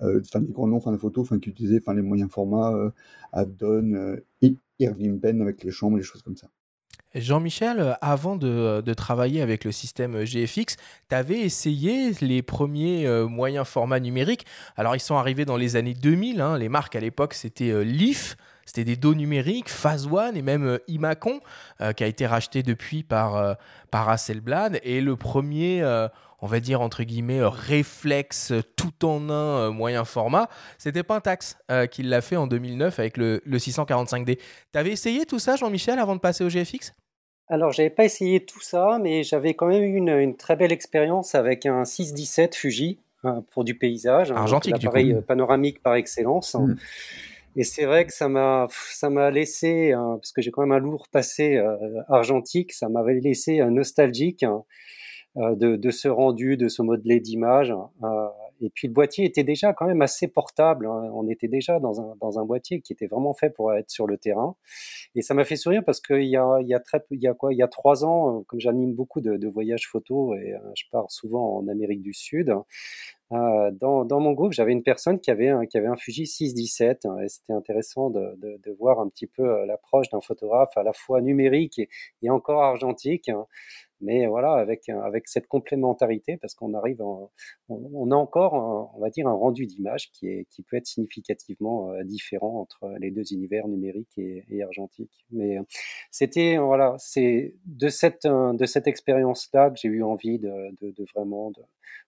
enfin des grands noms, fin de photos, enfin qui utilisaient, enfin les moyens formats, Abdon et Irving Penn avec les chambres, les choses comme ça. Jean-Michel, avant de, de, travailler avec le système GFX, tu avais essayé les premiers moyens formats numériques. Alors, ils sont arrivés dans les années 2000. Hein. Les marques à l'époque, c'était Leaf, c'était des dos numériques, Phase One et même euh, Imacon, euh, qui a été racheté depuis par, euh, par Hasselblad. Et le premier, on va dire entre guillemets, réflexe tout en un moyen format, c'était Pentax qui l'a fait en 2009 avec le, 645D. Tu avais essayé tout ça, Jean-Michel, avant de passer au GFX alors, j'avais pas essayé tout ça, mais j'avais quand même eu une, très belle expérience avec un 617 Fuji hein, pour du paysage, argentique, un appareil panoramique par excellence. Mmh. Et c'est vrai que ça m'a, ça m'a laissé, parce que j'ai quand même un lourd passé euh, argentique, ça m'avait laissé un nostalgique hein, euh, de, de, ce rendu, de ce modelé d'image. Euh, Et puis le boîtier était déjà quand même assez portable. Hein. On était déjà dans un, dans un boîtier qui était vraiment fait pour être sur le terrain. Et ça m'a fait sourire parce qu'il y a, il y a très il y a quoi, il y a trois ans, comme j'anime beaucoup de, voyages photos et je pars souvent en Amérique du Sud, euh, dans, mon groupe, j'avais une personne qui avait un, qui avait un Fuji 617 hein, et c'était intéressant de, de, voir un petit peu euh, l'approche d'un photographe à la fois numérique et, et encore argentique. Hein. Mais voilà, avec, avec cette complémentarité, parce qu'on arrive, on, on, a encore, on va dire, un rendu d'image qui, qui peut être significativement euh, différent entre les deux univers numérique et, et argentique. Mais c'était, voilà, c'est de cette, de cette expérience-là que j'ai eu envie de, de, vraiment de,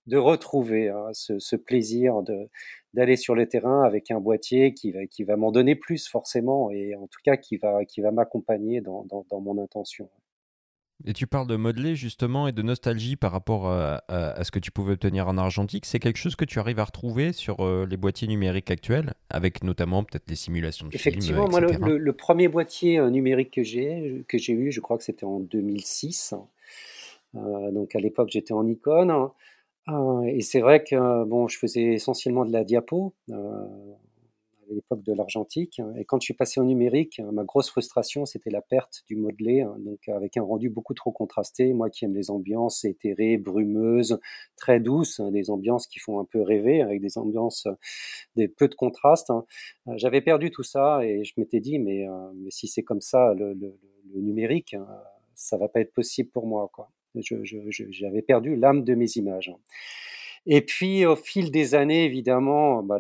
de retrouver hein, ce, plaisir de d'aller sur le terrain avec un boîtier qui va qui va m'en donner plus forcément et en tout cas qui va qui va m'accompagner dans, dans, mon intention. Et tu parles de modeler justement et de nostalgie par rapport à, à, ce que tu pouvais obtenir en argentique. C'est quelque chose que tu arrives à retrouver sur euh, les boîtiers numériques actuels, avec notamment peut-être les simulations de Effectivement, moi, le, le, premier boîtier euh, numérique que j'ai que j'ai eu, je crois que c'était en 2006. Euh, donc à l'époque, j'étais en Nikon. Et c'est vrai que bon, je faisais essentiellement de la diapo l'époque de l'argentique. Et quand je suis passé au numérique, ma grosse frustration, c'était la perte du modelé, hein, donc avec un rendu beaucoup trop contrasté. Moi qui aime les ambiances éthérées, brumeuses, très douces, hein, des ambiances qui font un peu rêver, avec des ambiances, des peu de contraste. Hein. Euh, j'avais perdu tout ça et je m'étais dit, mais, euh, mais si c'est comme ça, le, numérique, ça va pas être possible pour moi, quoi. J'avais perdu l'âme de mes images. Et puis, au fil des années, évidemment, bah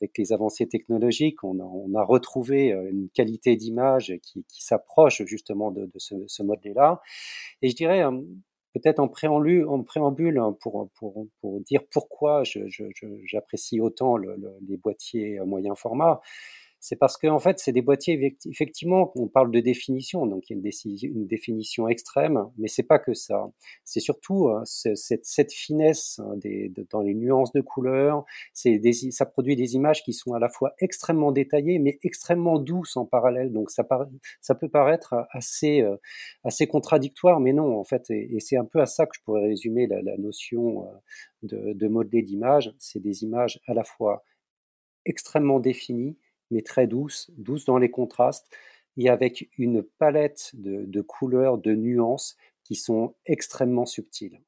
avec les avancées technologiques, on a, on a retrouvé euh, une qualité d'image qui, qui s'approche justement de, de ce, ce modèle-là. Et je dirais, euh, peut-être en préambule, en préambule hein, pour, pour, pour dire pourquoi j'apprécie autant le, le, les boîtiers moyen format c'est parce qu'en en fait, c'est des boîtiers, effectivement, on parle de définition, donc il y a une, définition extrême, mais c'est pas que ça. C'est surtout euh, cette, finesse hein, des, dans les nuances de couleurs. C'est ça produit des images qui sont à la fois extrêmement détaillées, mais extrêmement douces en parallèle. Donc ça, peut paraître assez, euh, assez contradictoire, mais non, en fait, et, c'est un peu à ça que je pourrais résumer la, la notion euh, de, de modeler d'image. C'est des images à la fois extrêmement définies, mais très douce, douce dans les contrastes, et avec une palette de, couleurs, de nuances qui sont extrêmement subtiles.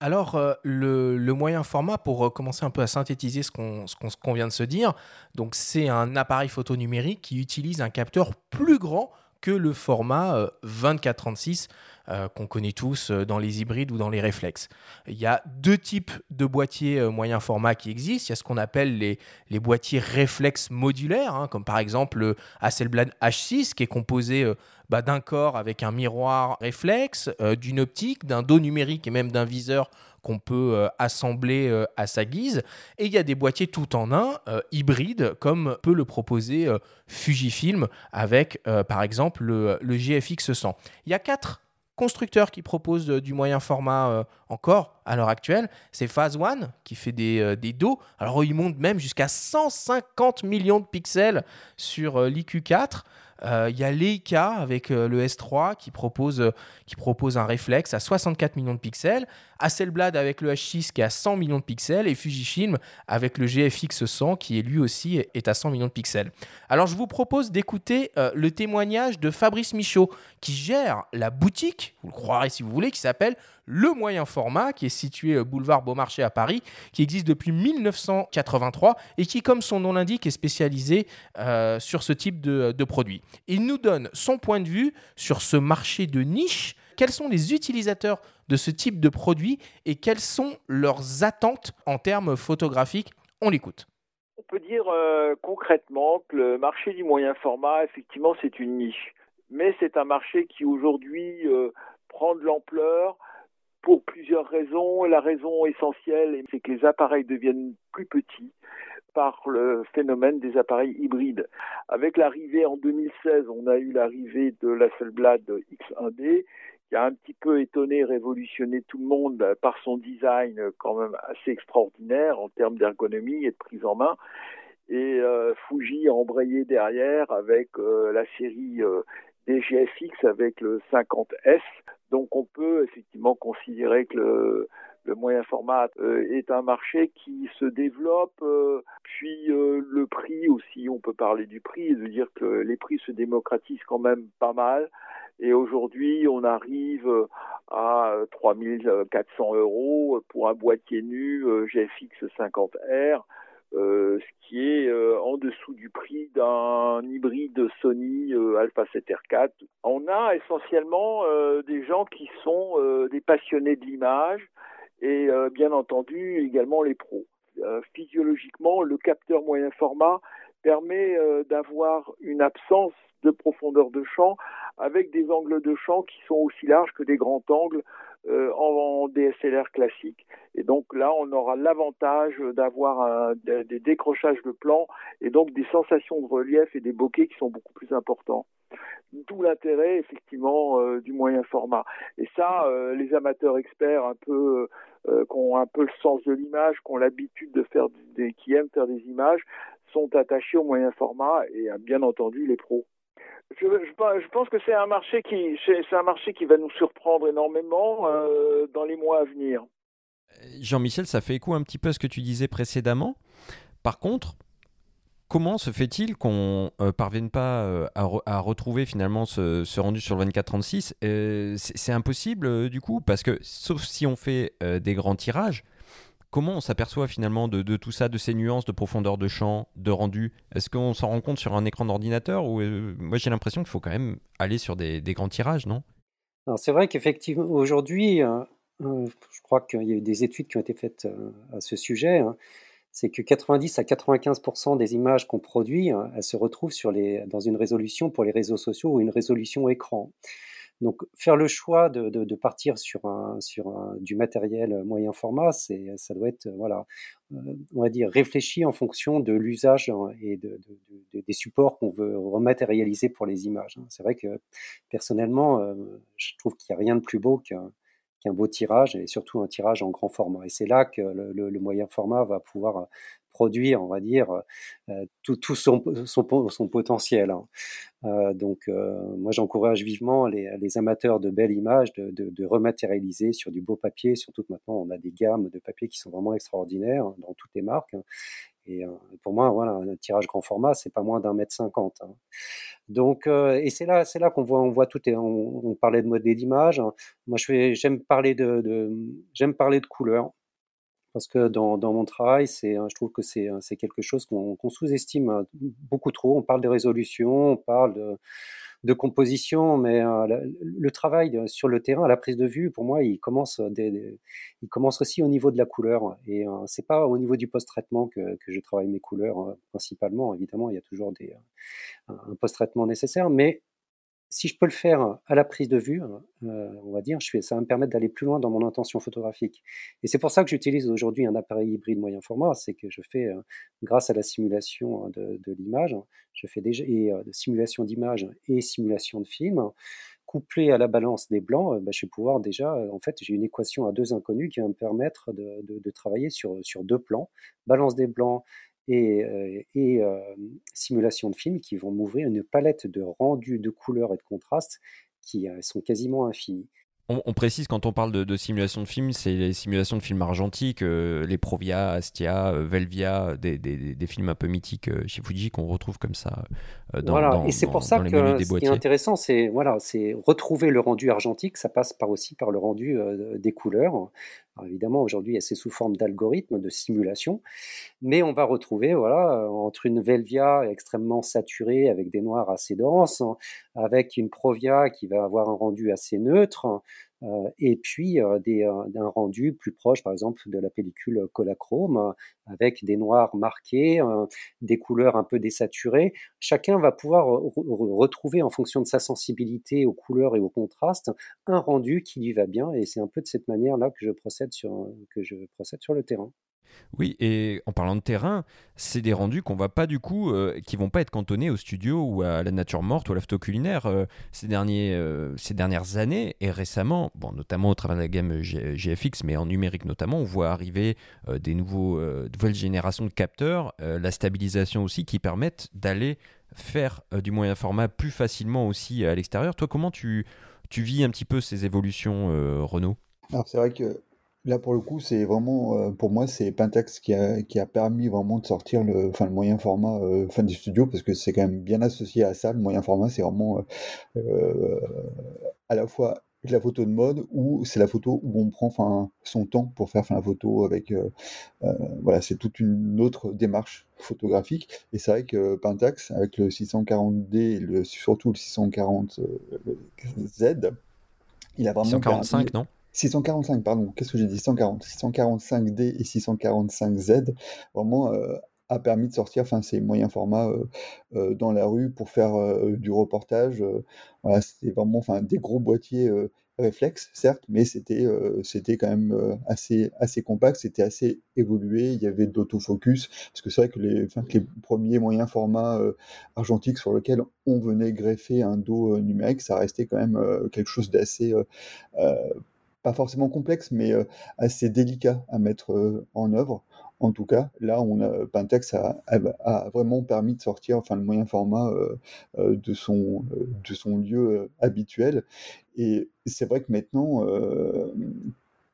Alors, euh, le, moyen format, pour euh, commencer un peu à synthétiser ce qu'on qu vient de se dire, donc c'est un appareil photo numérique qui utilise un capteur plus grand que le format 24-36 euh, euh, qu'on connaît tous euh, dans les hybrides ou dans les réflexes. Il y a deux types de boîtiers moyen format qui existent. Il y a ce qu'on appelle les, boîtiers réflexes modulaires, hein, comme par exemple le Hasselblad H6 qui est composé bah, d'un corps avec un miroir réflexe, d'une optique, d'un dos numérique et même d'un viseur qu'on peut euh, assembler euh, à sa guise. Et il y a des boîtiers tout en un, euh, hybrides, comme peut le proposer Fujifilm avec, par exemple, le, GFX 100. Il y a quatre constructeurs qui proposent du moyen format encore à l'heure actuelle. C'est Phase One qui fait des, des dos. Alors, ils montent même jusqu'à 150 millions de pixels sur l'IQ4. Euh, il y a Leica avec euh, le S3 qui propose, euh, qui propose un réflexe à 64 millions de pixels, Hasselblad avec le H6 qui est à 100 millions de pixels et Fujifilm avec le GFX 100 qui est lui aussi est à 100 millions de pixels. Alors je vous propose d'écouter le témoignage de Fabrice Michaud qui gère la boutique, vous le croirez si vous voulez, qui s'appelle le moyen format qui est situé euh, boulevard Beaumarchais à Paris, qui existe depuis 1983 et qui, comme son nom l'indique, est spécialisé euh, sur ce type de, de produit. Il nous donne son point de vue sur ce marché de niche. Quels sont les utilisateurs de ce type de produit et quelles sont leurs attentes en termes photographiques On l'écoute. On peut dire euh, concrètement que le marché du moyen format, effectivement, c'est une niche. Mais c'est un marché qui aujourd'hui euh, prend de l'ampleur pour plusieurs raisons. La raison essentielle, c'est que les appareils deviennent plus petits par le phénomène des appareils hybrides. Avec l'arrivée en 2016, on a eu l'arrivée de la Hasselblad X1D qui a un petit peu étonné, révolutionné tout le monde par son design quand même assez extraordinaire en termes d'ergonomie et de prise en main. Et euh, Fuji a embrayé derrière avec euh, la série euh, des GFX avec le 50S. Donc on peut effectivement considérer que le, le moyen format est un marché qui se développe. puis le prix aussi, on peut parler du prix, de dire que les prix se démocratisent quand même pas mal. Et aujourd'hui, on arrive à 3400 euros pour un boîtier nu GFX 50R. Euh, ce qui est euh, en dessous du prix d'un hybride Sony euh, Alpha 7R4. On a essentiellement des gens qui sont des passionnés de l'image et bien entendu également les pros. physiologiquement, le capteur moyen format permet d'avoir une absence de profondeur de champ avec des angles de champ qui sont aussi larges que des grands angles euh, en, DSLR classique. Et donc là, on aura l'avantage d'avoir des décrochages de plans et donc des sensations de relief et des bokeh qui sont beaucoup plus importants. D'où l'intérêt effectivement euh, du moyen format. Et ça, euh, les amateurs experts un peu qui ont un peu le sens de l'image, qui ont l'habitude de faire des, qui aiment faire des images, sont attachés au moyen format et bien entendu les pros. Je, je, pense que c'est un marché qui c'est un marché qui va nous surprendre énormément euh, dans les mois à venir. Jean-Michel, ça fait écho un petit peu à ce que tu disais précédemment. Par contre, comment se fait-il qu'on ne euh, parvienne pas euh, à, retrouver finalement ce, rendu sur le 24-36 C'est impossible du coup, parce que sauf si on fait des grands tirages, comment on s'aperçoit finalement de, tout ça, de ces nuances de profondeur de champ, de rendu? Est-ce qu'on s'en rend compte sur un écran d'ordinateur ou euh, moi j'ai l'impression qu'il faut quand même aller sur des, grands tirages, non? C'est vrai qu'effectivement aujourd'hui, euh, euh, je crois qu'il y a eu des études qui ont été faites à ce sujet. Hein. c'est que 90 à 95% des images qu'on produit, elles se retrouvent dans une résolution pour les réseaux sociaux ou une résolution écran. Donc faire le choix de, partir sur, un, sur du matériel moyen format, ça doit être, voilà, euh, on va dire, réfléchi en fonction de l'usage hein, et de, des supports qu'on veut rematérialiser pour les images. Hein. C'est vrai que personnellement, euh, je trouve qu'il n'y a rien de plus beau qu'un, beau tirage et surtout un tirage en grand format. Et c'est là que le moyen format va pouvoir produire, on va dire, euh, tout, son, potentiel. Hein. Euh, donc, euh, moi, j'encourage vivement les, amateurs de belles images de, rematérialiser sur du beau papier. Surtout que maintenant, on a des gammes de papier qui sont vraiment extraordinaires hein, dans toutes les marques. Hein. Et pour moi, voilà, un tirage grand format, c'est pas moins d'un mètre cinquante. Donc, et c'est là, c'est là qu'on voit, on voit tout. Et on, parlait de modèle d'image. Moi, je j'aime parler de, de j'aime parler de couleurs parce que dans, dans mon travail, c'est, je trouve que c'est, c'est quelque chose qu'on, sous-estime euh, beaucoup trop. On parle de résolution, on parle de, de composition, mais euh, le, travail sur le terrain, la prise de vue, pour moi, il commence, il commence aussi au niveau de la couleur. Et euh, c'est pas au niveau du post-traitement que, que je travaille mes couleurs principalement. Évidemment, il y a toujours des, un post-traitement nécessaire, mais si je peux le faire à la prise de vue, euh, on va dire, ça va me permettre d'aller plus loin dans mon intention photographique. Et c'est pour ça que j'utilise aujourd'hui un appareil hybride moyen format, c'est que je fais, euh, grâce à la simulation de, l'image, je fais déjà et euh, simulation d'image et simulation de film, couplé à la balance des blancs, bah, je vais pouvoir déjà, en fait, j'ai une équation à deux inconnus qui va me permettre de, travailler sur deux plans, balance des blancs et, euh, et euh, simulation de film qui vont m'ouvrir une palette de rendus, de couleurs et de contrastes qui euh, sont quasiment infinis. On, précise quand on parle de, simulation de film, c'est les simulations de films argentiques, les Provia, Astia, Velvia, des, des, films un peu mythiques chez Fuji qu'on retrouve comme ça dans, voilà. et c'est pour ça que ce qui est intéressant, c'est voilà, c'est retrouver le rendu argentique. Ça passe par aussi par le rendu des couleurs évidemment, aujourd'hui, c'est sous forme d'algorithme, de simulation, mais on va retrouver, voilà, entre une Velvia extrêmement saturée avec des noirs assez denses, avec une Provia qui va avoir un rendu assez neutre, euh, et puis euh, des, euh, un rendu plus proche, par exemple, de la pellicule Colachrome, avec des noirs marqués, des couleurs un peu désaturées. Chacun va pouvoir retrouver, en fonction de sa sensibilité aux couleurs et aux contrastes, un rendu qui lui va bien, et c'est un peu de cette manière-là que je procède sur, que je procède sur le terrain. Oui, et en parlant de terrain, c'est des rendus qu'on va pas du coup, euh, qui vont pas être cantonnés au studio ou à la nature morte ou à l'afto culinaire euh, ces, derniers, euh, ces dernières années et récemment, bon, notamment au travers de la gamme GFX, mais en numérique notamment, on voit arriver des nouveaux, nouvelles générations de capteurs, la stabilisation aussi, qui permettent d'aller faire du moyen format plus facilement aussi à l'extérieur. Toi, comment tu, tu vis un petit peu ces évolutions, Renaud? C'est vrai que Là, pour le coup, c'est vraiment, euh, pour moi, c'est Pentax qui a, qui a permis vraiment de sortir le, enfin, le moyen format euh, fin du studio, parce que c'est quand même bien associé à ça. Le moyen format, c'est vraiment euh, à la fois la photo de mode ou c'est la photo où on prend enfin, son temps pour faire la photo avec. euh, euh, voilà, c'est toute une autre démarche photographique. Et c'est vrai que Pentax, avec le 640D et le, surtout le 640Z, il a vraiment 145, permis- non? 645, pardon, qu'est-ce que j'ai dit? 140, 645D et 645Z, vraiment euh, a permis de sortir enfin, ces moyens formats euh, euh, dans la rue pour faire du reportage. voilà, c'était vraiment enfin, des gros boîtiers réflexes, certes, mais c'était quand même assez, assez compact, c'était assez évolué, il y avait de l'autofocus, parce que c'est vrai que les, que les premiers moyens formats argentiques sur lesquels on venait greffer un dos numérique, ça restait quand même quelque chose d'assez... euh, euh, pas forcément complexe, mais euh, assez délicat à mettre euh, en œuvre. En tout cas, là, on a, Pentax a, vraiment permis de sortir enfin, le moyen format euh, euh, de, son, euh, de son lieu euh, habituel. Et c'est vrai que maintenant, euh,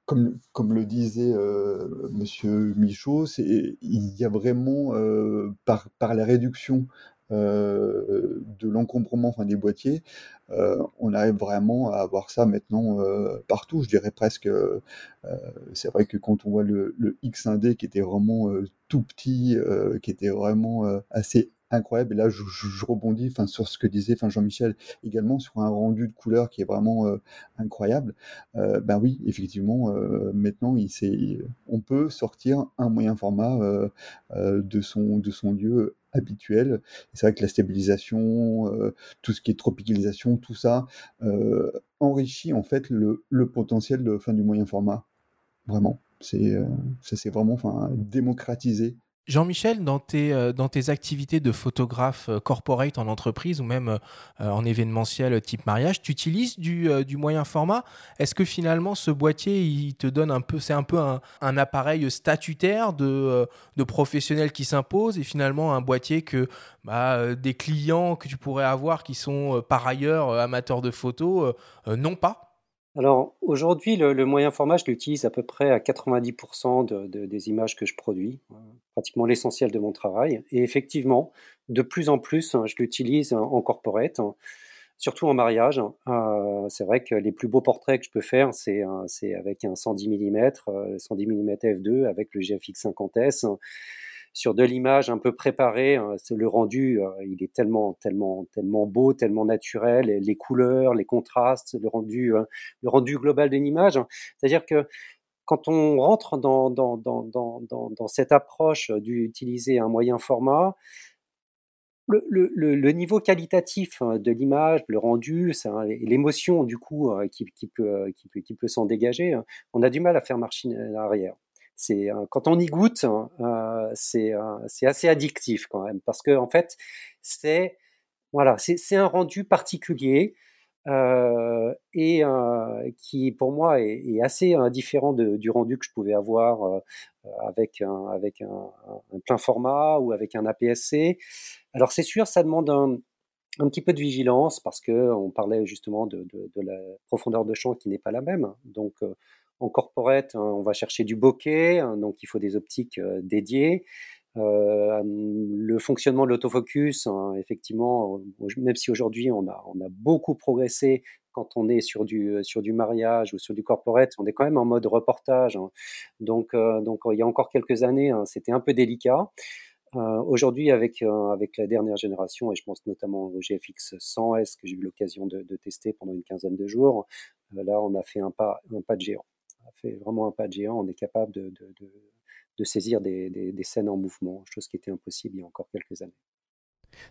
comme, comme le disait euh, Monsieur Michaud, il y a vraiment, euh, par, par la réduction euh, de l'encombrement enfin, des boîtiers, euh, on arrive vraiment à avoir ça maintenant euh, partout. Je dirais presque, c'est vrai que quand on voit le, le X1D qui était vraiment tout petit, qui était vraiment assez incroyable, et là je, je- rebondis enfin, sur ce que disait enfin, Jean-Michel également, sur un rendu de couleur qui est vraiment incroyable. Ben oui, effectivement, maintenant il on peut sortir un moyen format de, son, de son lieu habituel. C'est vrai que la stabilisation, euh, tout ce qui est tropicalisation, tout ça euh, enrichit en fait le, potentiel de fin du moyen format. Vraiment, c'est euh, ça s'est vraiment démocratisé. Jean-Michel, dans tes, euh, dans tes activités de photographe euh, corporate en entreprise ou même euh, en événementiel type mariage, tu utilises du, moyen format? Est-ce que finalement ce boîtier, te donne un peu, c'est un peu un, appareil statutaire de, de qui s'impose et finalement un boîtier que bah, des clients que tu pourrais avoir qui sont par ailleurs amateurs de photos n'ont pas? Alors aujourd'hui, le, moyen format, je l'utilise à peu près à 90% de, de- des images que je produis, euh, pratiquement l'essentiel de mon travail. Et effectivement, de plus en plus, hein, je l'utilise en corporate, hein, surtout en mariage. Euh, c'est vrai que les plus beaux portraits que je peux faire, c'est avec un 110 mm, euh, 110 mm f2 avec le GFX 50S. Sur de l'image un peu préparée, hein, le rendu, euh, il est tellement, tellement, tellement beau, tellement naturel, les couleurs, les contrastes, le rendu, euh, le rendu global d'une image. C'est-à-dire que quand on rentre dans, dans, dans, dans, cette approche d'utiliser un moyen format, le, le, niveau qualitatif hein, de l'image, le rendu, l'émotion du coup euh, qui, qui peut, qui peut, qui peut s'en dégager, hein, on a du mal à faire marcher arrière. Euh, quand on y goûte, hein, euh, c'est euh, c'est assez addictif quand même parce que en fait c'est un rendu particulier et qui pour moi est, assez différent du rendu que je pouvais avoir avec un, plein format ou avec un APS-C. Alors c'est sûr, ça demande un, petit peu de vigilance parce que on parlait justement de, de- la profondeur de champ qui n'est pas la même. Donc en corporate, hein, on va chercher du bokeh, hein, donc il faut des optiques euh, dédiées. Euh, le fonctionnement de l'autofocus, hein, effectivement, euh, même si aujourd'hui on a, beaucoup progressé quand on est sur du, sur du mariage ou sur du corporate, on est quand même en mode reportage. Donc, euh, il y a encore quelques années, c'était un peu délicat. Euh, Aujourd'hui, avec, euh, la dernière génération, et je pense notamment au GFX 100S que j'ai eu l'occasion de, tester pendant une quinzaine de jours, euh, là, on a fait un pas de géant. Fait vraiment un pas de géant. On est capable de, de, de, saisir des, des, scènes en mouvement, chose qui était impossible il y a encore quelques années.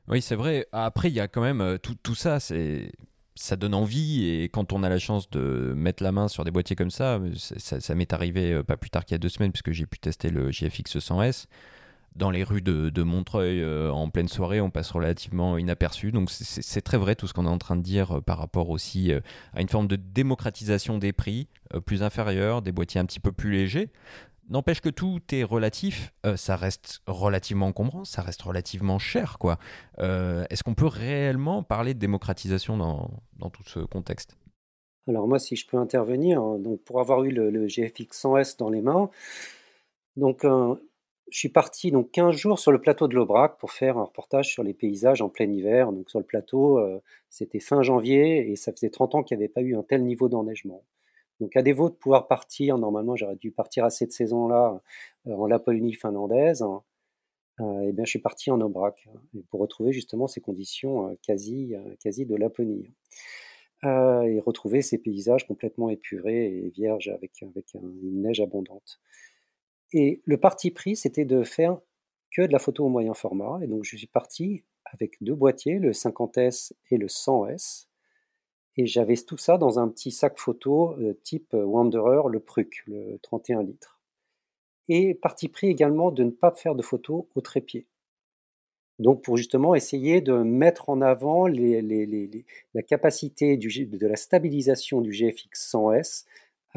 Oui, c'est vrai. Après, il y a quand même euh, tout, tout ça, c'est ça donne envie et quand on a la chance de mettre la main sur des boîtiers comme ça, ça, ça m'est arrivé euh, pas plus tard qu'il y a deux semaines puisque j'ai pu tester le GFX 100S. Dans les rues de, Montreuil, euh, en pleine soirée, on passe relativement inaperçu. Donc c'est- très vrai tout ce qu'on est en train de dire euh, par rapport aussi euh, à une forme de démocratisation des prix plus inférieure, des boîtiers un petit peu plus légers. N'empêche que tout est relatif, ça reste relativement encombrant, ça reste relativement cher, quoi. Est-ce qu'on peut réellement parler de démocratisation dans, tout ce contexte? Alors moi, si je peux intervenir, hein, donc pour avoir eu le, le GFX 100S dans les mains, donc je suis parti donc 15 jours sur le plateau de l'Aubrac pour faire un reportage sur les paysages en plein hiver. Donc sur le plateau, euh, c'était fin janvier et ça faisait 30 ans qu'il n'y avait pas eu un tel niveau d'enneigement. Donc à défaut de pouvoir partir, normalement j'aurais dû partir à cette saison-là euh, en Laponie finlandaise, hein, euh, bien je suis parti en Aubrac hein, pour retrouver justement ces conditions euh, quasi, euh, quasi de Laponie. Euh, et retrouver ces paysages complètement épurés et vierges avec, avec un- une neige abondante. Et le parti pris, c'était de faire que de la photo au moyen format. Et donc, je suis parti avec deux boîtiers, le 50S et le 100S. Et j'avais tout ça dans un petit sac photo euh, type Wanderer, le Pruc, le 31 litres. Et parti pris également de ne pas faire de photos au trépied. Donc, pour justement essayer de mettre en avant la capacité de la stabilisation du GFX 100S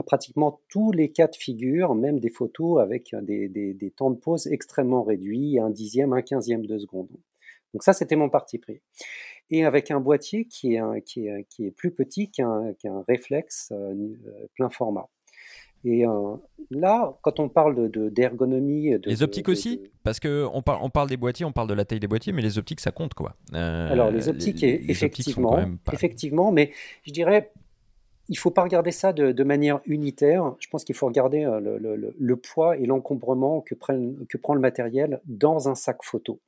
à pratiquement tous les cas de figure, même des photos avec des, des- des temps de pause extrêmement réduits, un dixième, un quinzième de seconde. Donc ça, c'était mon parti pris. Et avec un boîtier qui est, un- qui est, qui est plus petit qu'un réflexe euh, euh, plein format. Et euh, là, quand on parle de- de- d'ergonomie... de- Les optiques de- aussi Parce que on parle, on parle des boîtiers, on parle de la taille des boîtiers, mais les optiques, ça compte, quoi. Euh, Alors les optiques, les- et- les optiques sont effectivement, pas- effectivement, mais je dirais, il faut pas regarder ça de, manière unitaire. Je pense qu'il faut regarder euh, le, poids et l'encombrement que, prend le matériel dans un sac photo.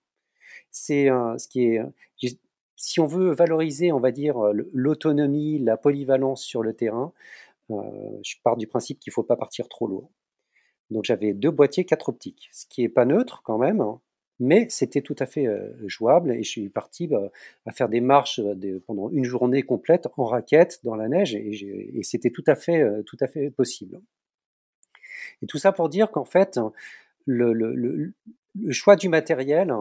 C'est euh, ce qui est. j'ai- Si on veut valoriser, on va dire, euh, l'autonomie, la polyvalence sur le terrain, euh, je pars du principe qu'il faut pas partir trop lourd. Donc j'avais deux boîtiers, quatre optiques, ce qui est pas neutre quand même, hein, mais c'était tout à fait euh, jouable et je suis parti bah, à faire des marches euh, pendant une journée complète en raquette dans la neige et, c'était tout à fait euh, tout à fait possible. Et tout ça pour dire qu'en fait le, choix du matériel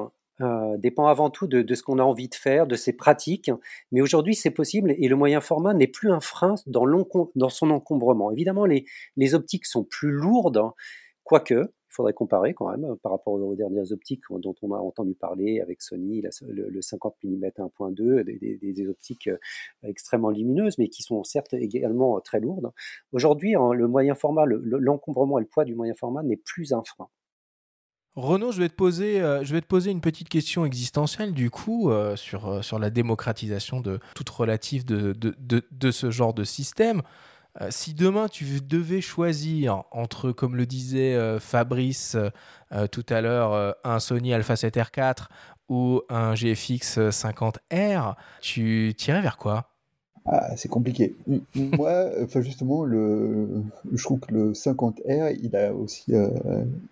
dépend avant tout de, ce qu'on a envie de faire, de ses pratiques. Mais aujourd'hui, c'est possible et le moyen format n'est plus un frein dans, dans son encombrement. Évidemment, les, les optiques sont plus lourdes, hein, quoique, il faudrait comparer quand même par rapport aux dernières optiques dont on a entendu parler avec Sony, le, le 50 mm 1.2, des, optiques euh, extrêmement lumineuses, mais qui sont certes également très lourdes. Aujourd'hui, hein, le moyen format, le- le- l'encombrement et le poids du moyen format n'est plus un frein. Renaud, je vais te poser, euh, une petite question existentielle du coup euh, sur, euh, la démocratisation de toute relative de ce genre de système. Euh, si demain tu devais choisir entre, comme le disait euh, Fabrice euh, tout à l'heure, un Sony Alpha 7R4 ou un GFX 50R, tu tirais vers quoi? Ah, c'est compliqué. M- Moi, enfin justement, le, je trouve que le 50R, il a aussi, euh,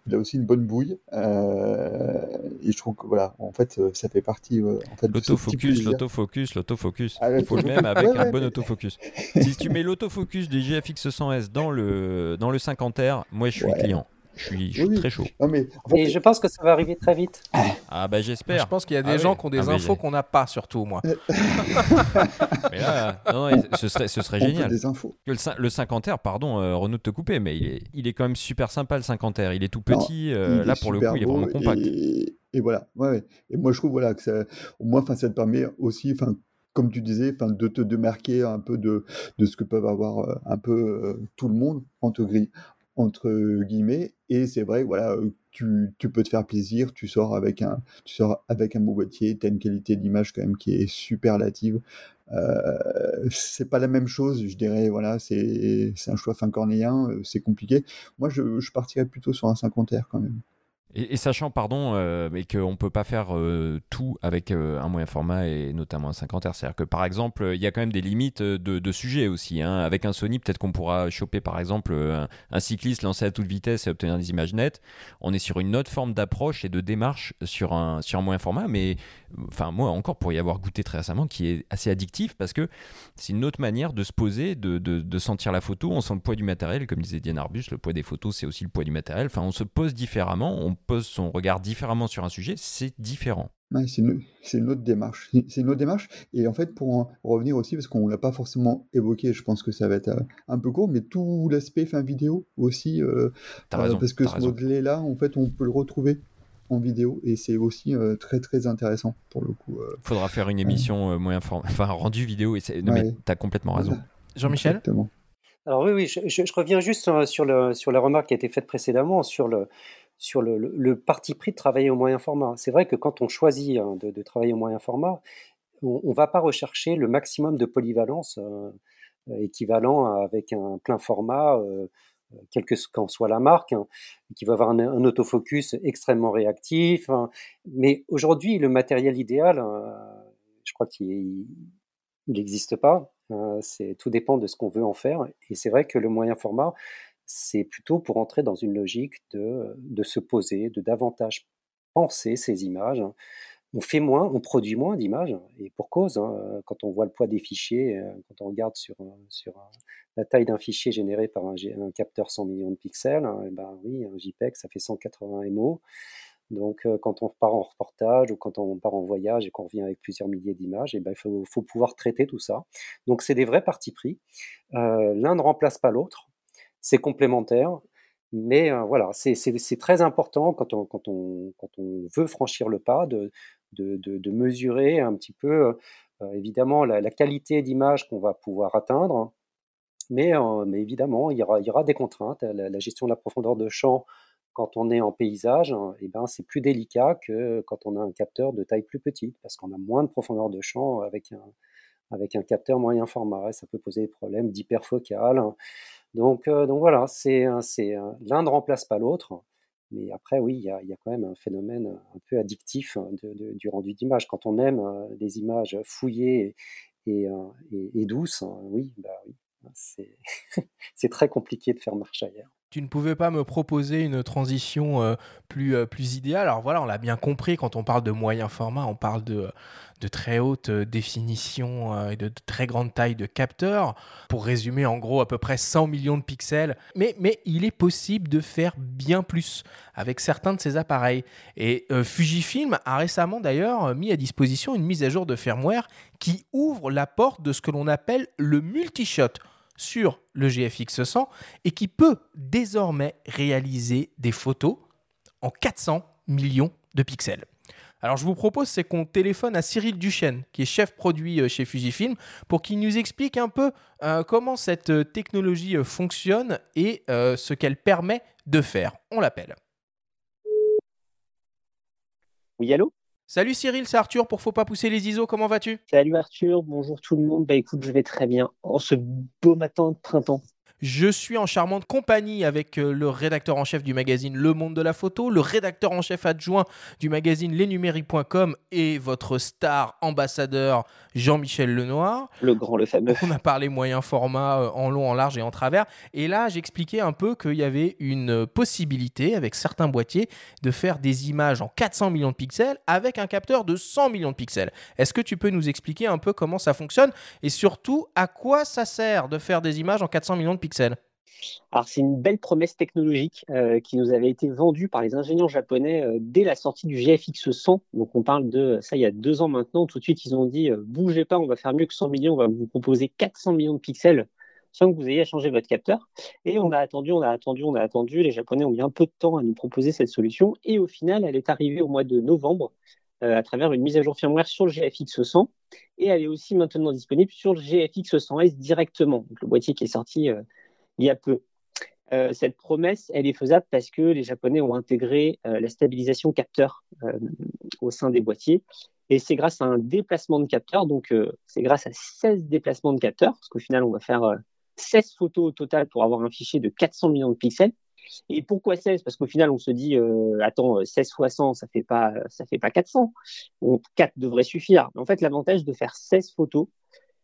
il a aussi une bonne bouille. Euh, et je trouve que voilà, en fait, euh, ça fait partie. euh, en fait, L'autofocus, l'autofocus, l'autofocus. Ah, Il faut le même avec Ouais, un ouais, bon mais- autofocus. si tu mets l'autofocus du GFX 100S dans le, dans le 50R, moi je suis Ouais. client. Je suis, je suis Oui, oui. très chaud. Non mais en fait, Et je pense que ça va arriver très vite. Ah bah Je j'espère. pense qu'il y a des Ah gens oui. qui ont des Ah, infos qu'on n'a pas, surtout moi. Mais là, non, non, ce serait, ce serait génial. des infos. Le, le 50R, pardon, euh, Renaud de te couper, mais il est, il est quand même super sympa le 50R. Il est tout Non, petit. euh, là, pour le coup, il est vraiment compact. Et, et voilà. Ouais, ouais. Et moi, je trouve voilà que ça, au moins, enfin, ça te permet aussi, enfin, comme tu disais, enfin, de te démarquer un peu de, de ce que peuvent avoir euh, un peu euh, tout le monde entre gris, entre guillemets. Et c'est vrai, voilà, euh, tu, tu peux te faire plaisir. Tu sors avec un, tu sors avec un beau boîtier. T'as une qualité d'image quand même qui est superlative. Euh, c'est pas la même chose, je dirais. Voilà, c'est c'est un choix fin cornéen, euh, c'est compliqué. Moi, je, je partirais plutôt sur un 50R quand même. Et, sachant, pardon, euh, mais qu'on ne peut pas faire euh, tout avec euh, un moyen format et notamment un 50R. C'est-à-dire que par exemple, il y a quand même des limites de, de sujets aussi. hein. Avec un Sony, peut-être qu'on pourra choper par exemple un, cycliste lancé à toute vitesse et obtenir des images nettes. On est sur une autre forme d'approche et de démarche sur un, sur un moyen format, mais enfin, moi encore, pour y avoir goûté très récemment, qui est assez addictif parce que c'est une autre manière de se poser, de sentir la photo. On sent le poids du matériel, comme disait Diane Arbus, le poids des photos, c'est aussi le poids du matériel. Enfin, on se pose différemment, on pose son regard différemment sur un sujet, c'est différent. Ouais, c'est une, autre démarche. C'est une autre démarche. Et en fait, pour en revenir aussi, parce qu'on l'a pas forcément évoqué, je pense que ça va être euh, un peu court, mais tout l'aspect fin vidéo aussi, euh, T'as euh, raison. parce que ce modèle-là, en fait, on peut le retrouver en vidéo et c'est aussi euh, très très intéressant pour le coup. euh. Faudra faire une émission euh, moyen format, enfin rendu vidéo. Et c'est- non, mais Ouais. t'as complètement raison. Jean-Michel? Exactement. Alors oui, oui, je, je- je reviens juste sur, sur le, sur la remarque qui a été faite précédemment sur le, sur le, parti pris de travailler au moyen format. C'est vrai que quand on choisit hein, de, travailler au moyen format, on ne va pas rechercher le maximum de polyvalence euh, équivalent avec un plein format, euh, quelle que soit la marque, hein, qui va avoir un, autofocus extrêmement réactif. hein. Mais aujourd'hui, le matériel idéal, euh, je crois qu'il n'existe pas. Tout dépend de ce qu'on veut en faire. Et c'est vrai que le moyen format, c'est plutôt pour entrer dans une logique de, de se poser, de davantage penser ces images. On fait moins, on produit moins d'images, et pour cause, hein, quand on voit le poids des fichiers, euh, quand on regarde sur, sur la taille d'un fichier généré par un, capteur 100 millions de pixels, hein, ben oui, un JPEG, ça fait 180 MO. Donc, euh, quand on part en reportage ou quand on part en voyage et qu'on revient avec plusieurs milliers d'images, ben, il faut, pouvoir traiter tout ça. Donc, c'est des vrais partis pris. Euh, L'un ne remplace pas l'autre. C'est complémentaire. Mais euh, voilà, c'est très important quand on, veut franchir le pas de, mesurer un petit peu, euh, évidemment, la, qualité d'image qu'on va pouvoir atteindre. Mais, euh, évidemment, il y, aura, il y des contraintes. La, gestion de la profondeur de champ, quand on est en paysage, hein, ben, c'est plus délicat que quand on a un capteur de taille plus petite, parce qu'on a moins de profondeur de champ avec un, capteur moyen format. Ça peut poser des problèmes d'hyperfocale. Donc, euh, donc voilà, c'est un- c'est un- l'un ne remplace pas l'autre. Mais après, oui, il y a, quand même un phénomène un peu addictif de- du rendu d'image. Quand on aime euh, des images fouillées euh, et douces, hein, oui, bah oui, c'est c'est très compliqué de faire marche arrière. Tu ne pouvais pas me proposer une transition euh, plus, euh, plus idéale. Alors voilà, on l'a bien compris, quand on parle de moyen format, on parle de, de très haute euh, définition et de, de très grande taille de capteurs. Pour résumer, en gros, à peu près 100 millions de pixels. Mais, mais il est possible de faire bien plus avec certains de ces appareils. Et Fujifilm a récemment d'ailleurs mis à disposition une mise à jour de firmware qui ouvre la porte de ce que l'on appelle le multishot sur le GFX 100 et qui peut désormais réaliser des photos en 400 millions de pixels. Alors je vous propose c'est qu'on téléphone à Cyril Duchesne, qui est chef produit euh, chez Fujifilm, pour qu'il nous explique un peu euh, comment cette euh, technologie fonctionne et ce qu'elle permet de faire. On l'appelle. Oui, allô? Salut Cyril, c'est Arthur pour Faut pas pousser les ISO, comment vas-tu? Salut Arthur, bonjour tout le monde. Bah écoute, je vais très bien en ce beau matin de printemps. Je suis en charmante compagnie avec euh, le rédacteur en chef du magazine Le Monde de la Photo, le rédacteur en chef adjoint du magazine lesnumériques.com et votre star ambassadeur Jean-Michel Lenoir. Le grand, le fameux. On a parlé moyen format euh, en long, en large et en travers. Et là, j'expliquais un peu qu'il y avait une possibilité avec certains boîtiers de faire des images en 400 millions de pixels avec un capteur de 100 millions de pixels. Est-ce que tu peux nous expliquer un peu comment ça fonctionne et surtout à quoi ça sert de faire des images en 400 millions de pixels? Alors c'est une belle promesse technologique euh, qui nous avait été vendue par les ingénieurs japonais euh, dès la sortie du GFX 100. Donc on parle de ça il y a deux ans maintenant. Tout de suite ils ont dit euh, bougez pas, on va faire mieux que 100 millions, on va vous proposer 400 millions de pixels sans que vous ayez à changer votre capteur. Et on a attendu, on a attendu, on a attendu. Les Japonais ont mis un peu de temps à nous proposer cette solution. Et au final, elle est arrivée au mois de novembre euh, à travers une mise à jour firmware sur le GFX 100. Et elle est aussi maintenant disponible sur le GFX 100S directement. Donc le boîtier qui est sorti euh, il y a peu. Euh, cette promesse, elle est faisable parce que les Japonais ont intégré euh, la stabilisation capteur euh, au sein des boîtiers. Et c'est grâce à un déplacement de capteur, donc euh, c'est grâce à 16 déplacements de capteurs, parce qu'au final, on va faire 16 photos au total pour avoir un fichier de 400 millions de pixels. Et pourquoi 16 Parce qu'au final, on se dit, euh, attends, 16 fois 100, ça fait pas, ça fait pas 400. Donc 4 devrait suffire. Mais en fait, l'avantage de faire 16 photos,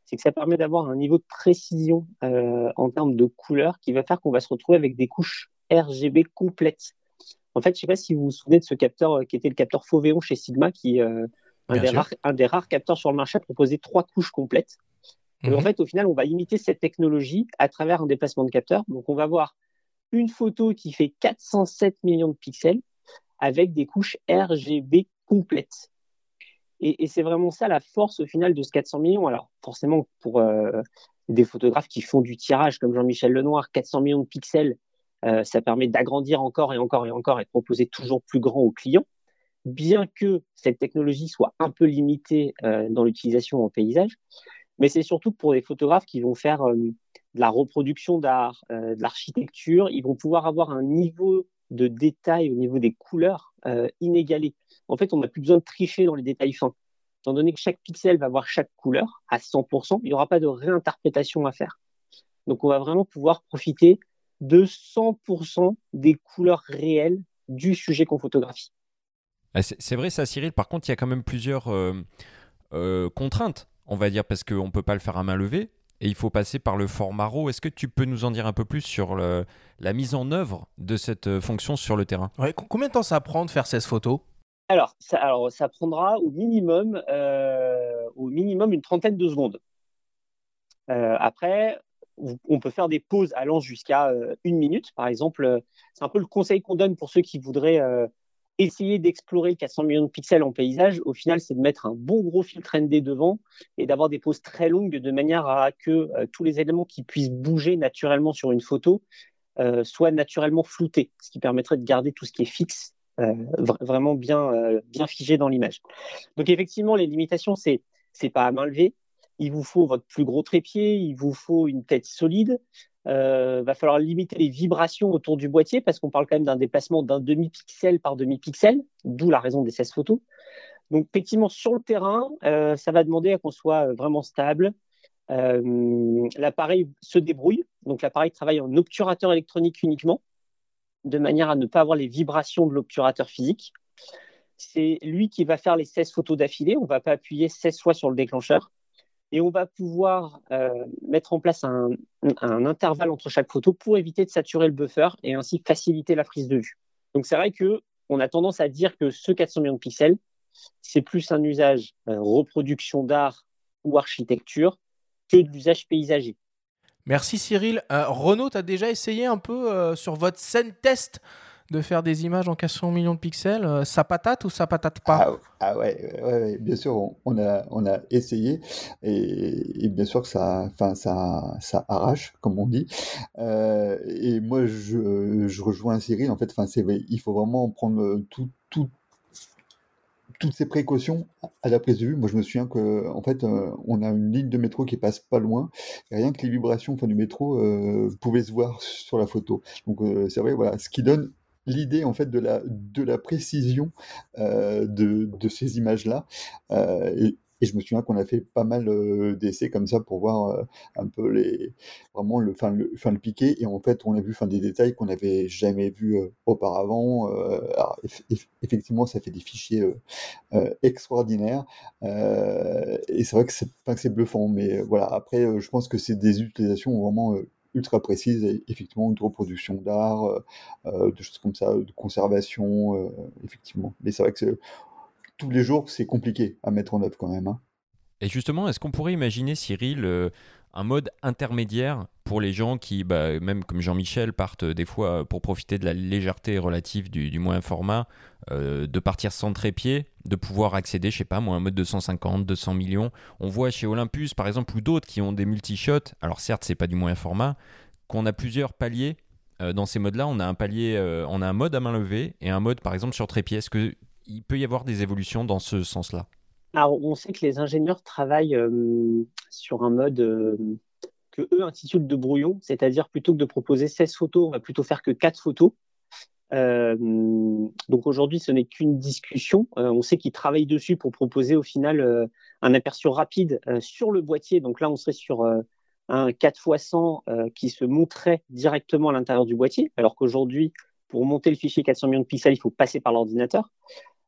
c'est que ça permet d'avoir un niveau de précision euh, en termes de couleur qui va faire qu'on va se retrouver avec des couches RGB complètes. En fait, je sais pas si vous vous souvenez de ce capteur euh, qui était le capteur Fauvéon chez Sigma, qui euh, un, des rares, un des rares capteurs sur le marché proposait trois couches complètes. Et en fait, au final, on va imiter cette technologie à travers un déplacement de capteur. Donc, on va voir une photo qui fait 407 millions de pixels avec des couches RGB complètes. Et, c'est vraiment ça la force au final de ce 400 millions. Alors, forcément, pour euh, des photographes qui font du tirage comme Jean-Michel Lenoir, 400 millions de pixels, euh, ça permet d'agrandir encore et encore et encore et de proposer toujours plus grand aux clients. Bien que cette technologie soit un peu limitée euh, dans l'utilisation en paysage, mais c'est surtout pour des photographes qui vont faire de la reproduction d'art, de l'architecture, ils vont pouvoir avoir un niveau de détail au niveau des couleurs inégalé. En fait, on n'a plus besoin de tricher dans les détails fins. Étant donné que chaque pixel va avoir chaque couleur à 100%, il n'y aura pas de réinterprétation à faire. Donc, on va vraiment pouvoir profiter de 100% des couleurs réelles du sujet qu'on photographie. Ah, c'est vrai ça, Cyril. Par contre, il y a quand même plusieurs euh, euh, contraintes, on va dire, parce qu'on ne peut pas le faire à main levée et il faut passer par le format RAW. Est-ce que tu peux nous en dire un peu plus sur la mise en œuvre de cette euh, fonction sur le terrain? Combien de temps ça prend de faire 16 photos? Alors ça, prendra au minimum, au minimum une trentaine de secondes. après, on peut faire des pauses allant jusqu'à une minute, par exemple. C'est un peu le conseil qu'on donne pour ceux qui voudraient essayer d'explorer 400 millions de pixels en paysage, au final, c'est de mettre un bon gros filtre ND devant et d'avoir des poses très longues de manière à que euh, tous les éléments qui puissent bouger naturellement sur une photo euh, soient naturellement floutés, ce qui permettrait de garder tout ce qui est fixe euh, vraiment bien, bien figé dans l'image. Donc effectivement, les limitations, c'est c'est pas à main levée. Il vous faut votre plus gros trépied, il vous faut une tête solide, euh, va falloir limiter les vibrations autour du boîtier parce qu'on parle quand même d'un déplacement d'un demi-pixel par demi-pixel, d'où la raison des 16 photos. Donc effectivement, sur le terrain, euh, ça va demander à qu'on soit vraiment stable. Euh, l'appareil se débrouille, donc l'appareil travaille en obturateur électronique uniquement, de manière à ne pas avoir les vibrations de l'obturateur physique. C'est lui qui va faire les 16 photos d'affilée, on ne va pas appuyer 16 fois sur le déclencheur et on va pouvoir euh, mettre en place un, intervalle entre chaque photo pour éviter de saturer le buffer et ainsi faciliter la prise de vue. Donc c'est vrai que on a tendance à dire que ce 400 millions de pixels, c'est plus un usage euh, reproduction d'art ou architecture que de l'usage paysager. Merci Cyril. Euh, Renaud, tu as déjà essayé un peu sur votre scène test de faire des images en 400 millions de pixels, euh, ça patate ou ça patate pas? Ah, ah ouais, bien sûr, on, a, on a essayé et, bien sûr que ça, ça, ça arrache, comme on dit. Euh, et moi, je, je rejoins Cyril, en fait, c'est, il faut vraiment prendre tout, tout toutes ces précautions à la prise de vue. Moi, je me souviens que, en fait, euh, on a une ligne de métro qui passe pas loin. Rien que les vibrations du métro pouvaient se voir sur la photo. Donc, c'est vrai, voilà, ce qui donne l'idée en fait de la, précision euh, de, ces images-là. Euh, et, je me souviens qu'on a fait pas mal euh, d'essais comme ça pour voir un peu les vraiment le fin le, fin le piqué et en fait on a vu fin des détails qu'on n'avait jamais vus auparavant. Alors, effectivement ça fait des fichiers extraordinaires et c'est vrai que c'est que c'est bluffant mais voilà après je pense que c'est des utilisations vraiment ultra précise, effectivement, de reproduction d'art, euh, euh, de choses comme ça, de conservation, euh, effectivement. Mais c'est vrai que tous les jours, c'est compliqué à mettre en œuvre quand même. Hein. Et justement, est-ce qu'on pourrait imaginer, Cyril, un mode intermédiaire pour les gens qui, bah, même comme Jean-Michel, partent des fois pour profiter de la légèreté relative du, du moyen format, euh, de partir sans trépied, de pouvoir accéder, je sais pas moi, un mode de 150, 200 millions? On voit chez Olympus, par exemple, ou d'autres qui ont des multi-shots, alors certes, c'est pas du moyen format, qu'on a plusieurs paliers. Euh, dans ces modes-là, on a un palier, euh, on a un mode à main levée et un mode, par exemple, sur trépied. Est-ce qu'il peut y avoir des évolutions dans ce sens-là on sait que les ingénieurs travaillent sur un mode que eux intitulent de brouillon, c'est-à-dire plutôt que de proposer 16 photos, on va plutôt faire que 4 photos. donc aujourd'hui, ce n'est qu'une discussion. on sait qu'ils travaillent dessus pour proposer au final un aperçu rapide sur le boîtier. Donc là, on serait sur un 4x100 qui se montrait directement à l'intérieur du boîtier, alors qu'aujourd'hui, pour monter le fichier 400 millions de pixels, il faut passer par l'ordinateur.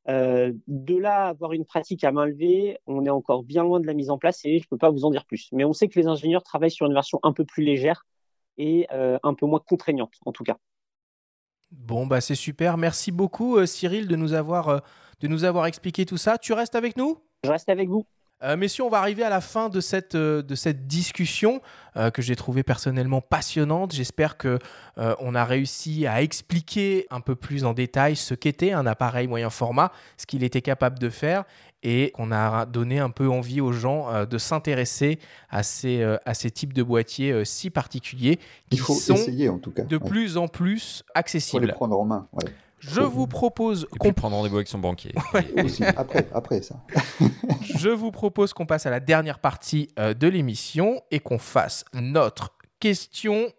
Euh, de là à avoir une pratique à main levée, on est encore bien loin de la mise en place et je ne peux pas vous en dire plus. Mais on sait que les ingénieurs travaillent sur une version un peu plus légère et euh, un peu moins contraignante, en tout cas. Bon, bah c'est super. Merci beaucoup, euh, Cyril, de nous, avoir, de nous avoir expliqué tout ça. Tu restes avec nous? Je reste avec vous. Euh, messieurs, on va arriver à la fin de cette, euh, de cette discussion euh, que j'ai trouvée personnellement passionnante. J'espère que on a réussi à expliquer un peu plus en détail ce qu'était un appareil moyen format, ce qu'il était capable de faire et qu'on a donné un peu envie aux gens de s'intéresser à ces, à ces types de boîtiers si particuliers qui Il faut sont essayer, en tout cas. de plus en plus accessibles. Il faut les prendre en main. Je vous propose qu'on prenne rendez-vous avec son banquier. après, après ça. je vous propose qu'on passe à la dernière partie euh, de l'émission et qu'on fasse notre question,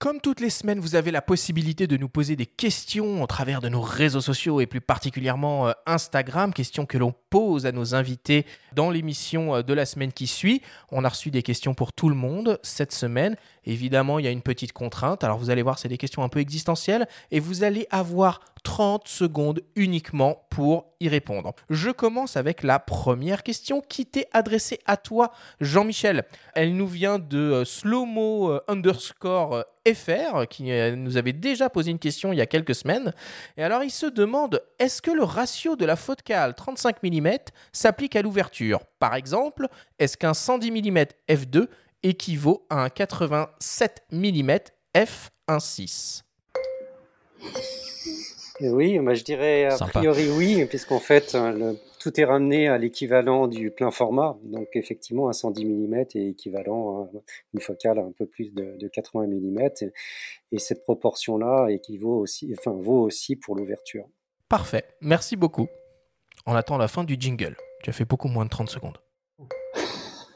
Comme toutes les semaines, vous avez la possibilité de nous poser des questions au travers de nos réseaux sociaux et plus particulièrement euh, Instagram, questions que l'on pose à nos invités dans l'émission euh, de la semaine qui suit. On a reçu des questions pour tout le monde cette semaine. Évidemment, il y a une petite contrainte. Alors vous allez voir, c'est des questions un peu existentielles et vous allez avoir 30 secondes uniquement pour y répondre. Je commence avec la première question qui t'est adressée à toi, Jean-Michel. Elle nous vient de euh, slowmo euh, underscore euh, FR, qui nous avait déjà posé une question il y a quelques semaines. Et alors, il se demande est-ce que le ratio de la faute cale 35 mm s'applique à l'ouverture? Par exemple, est-ce qu'un 110 mm f2 équivaut à un 87 mm f1.6 oui, moi je dirais a priori oui, puisqu'en fait euh, tout est ramené à l'équivalent du plein format. Donc effectivement, un 110 mm est équivalent à une focale à un peu plus de, 80 mm. Et, cette proportion-là équivaut aussi, enfin, vaut aussi pour l'ouverture. Parfait, merci beaucoup. On attend la fin du jingle. Tu as fait beaucoup moins de 30 secondes.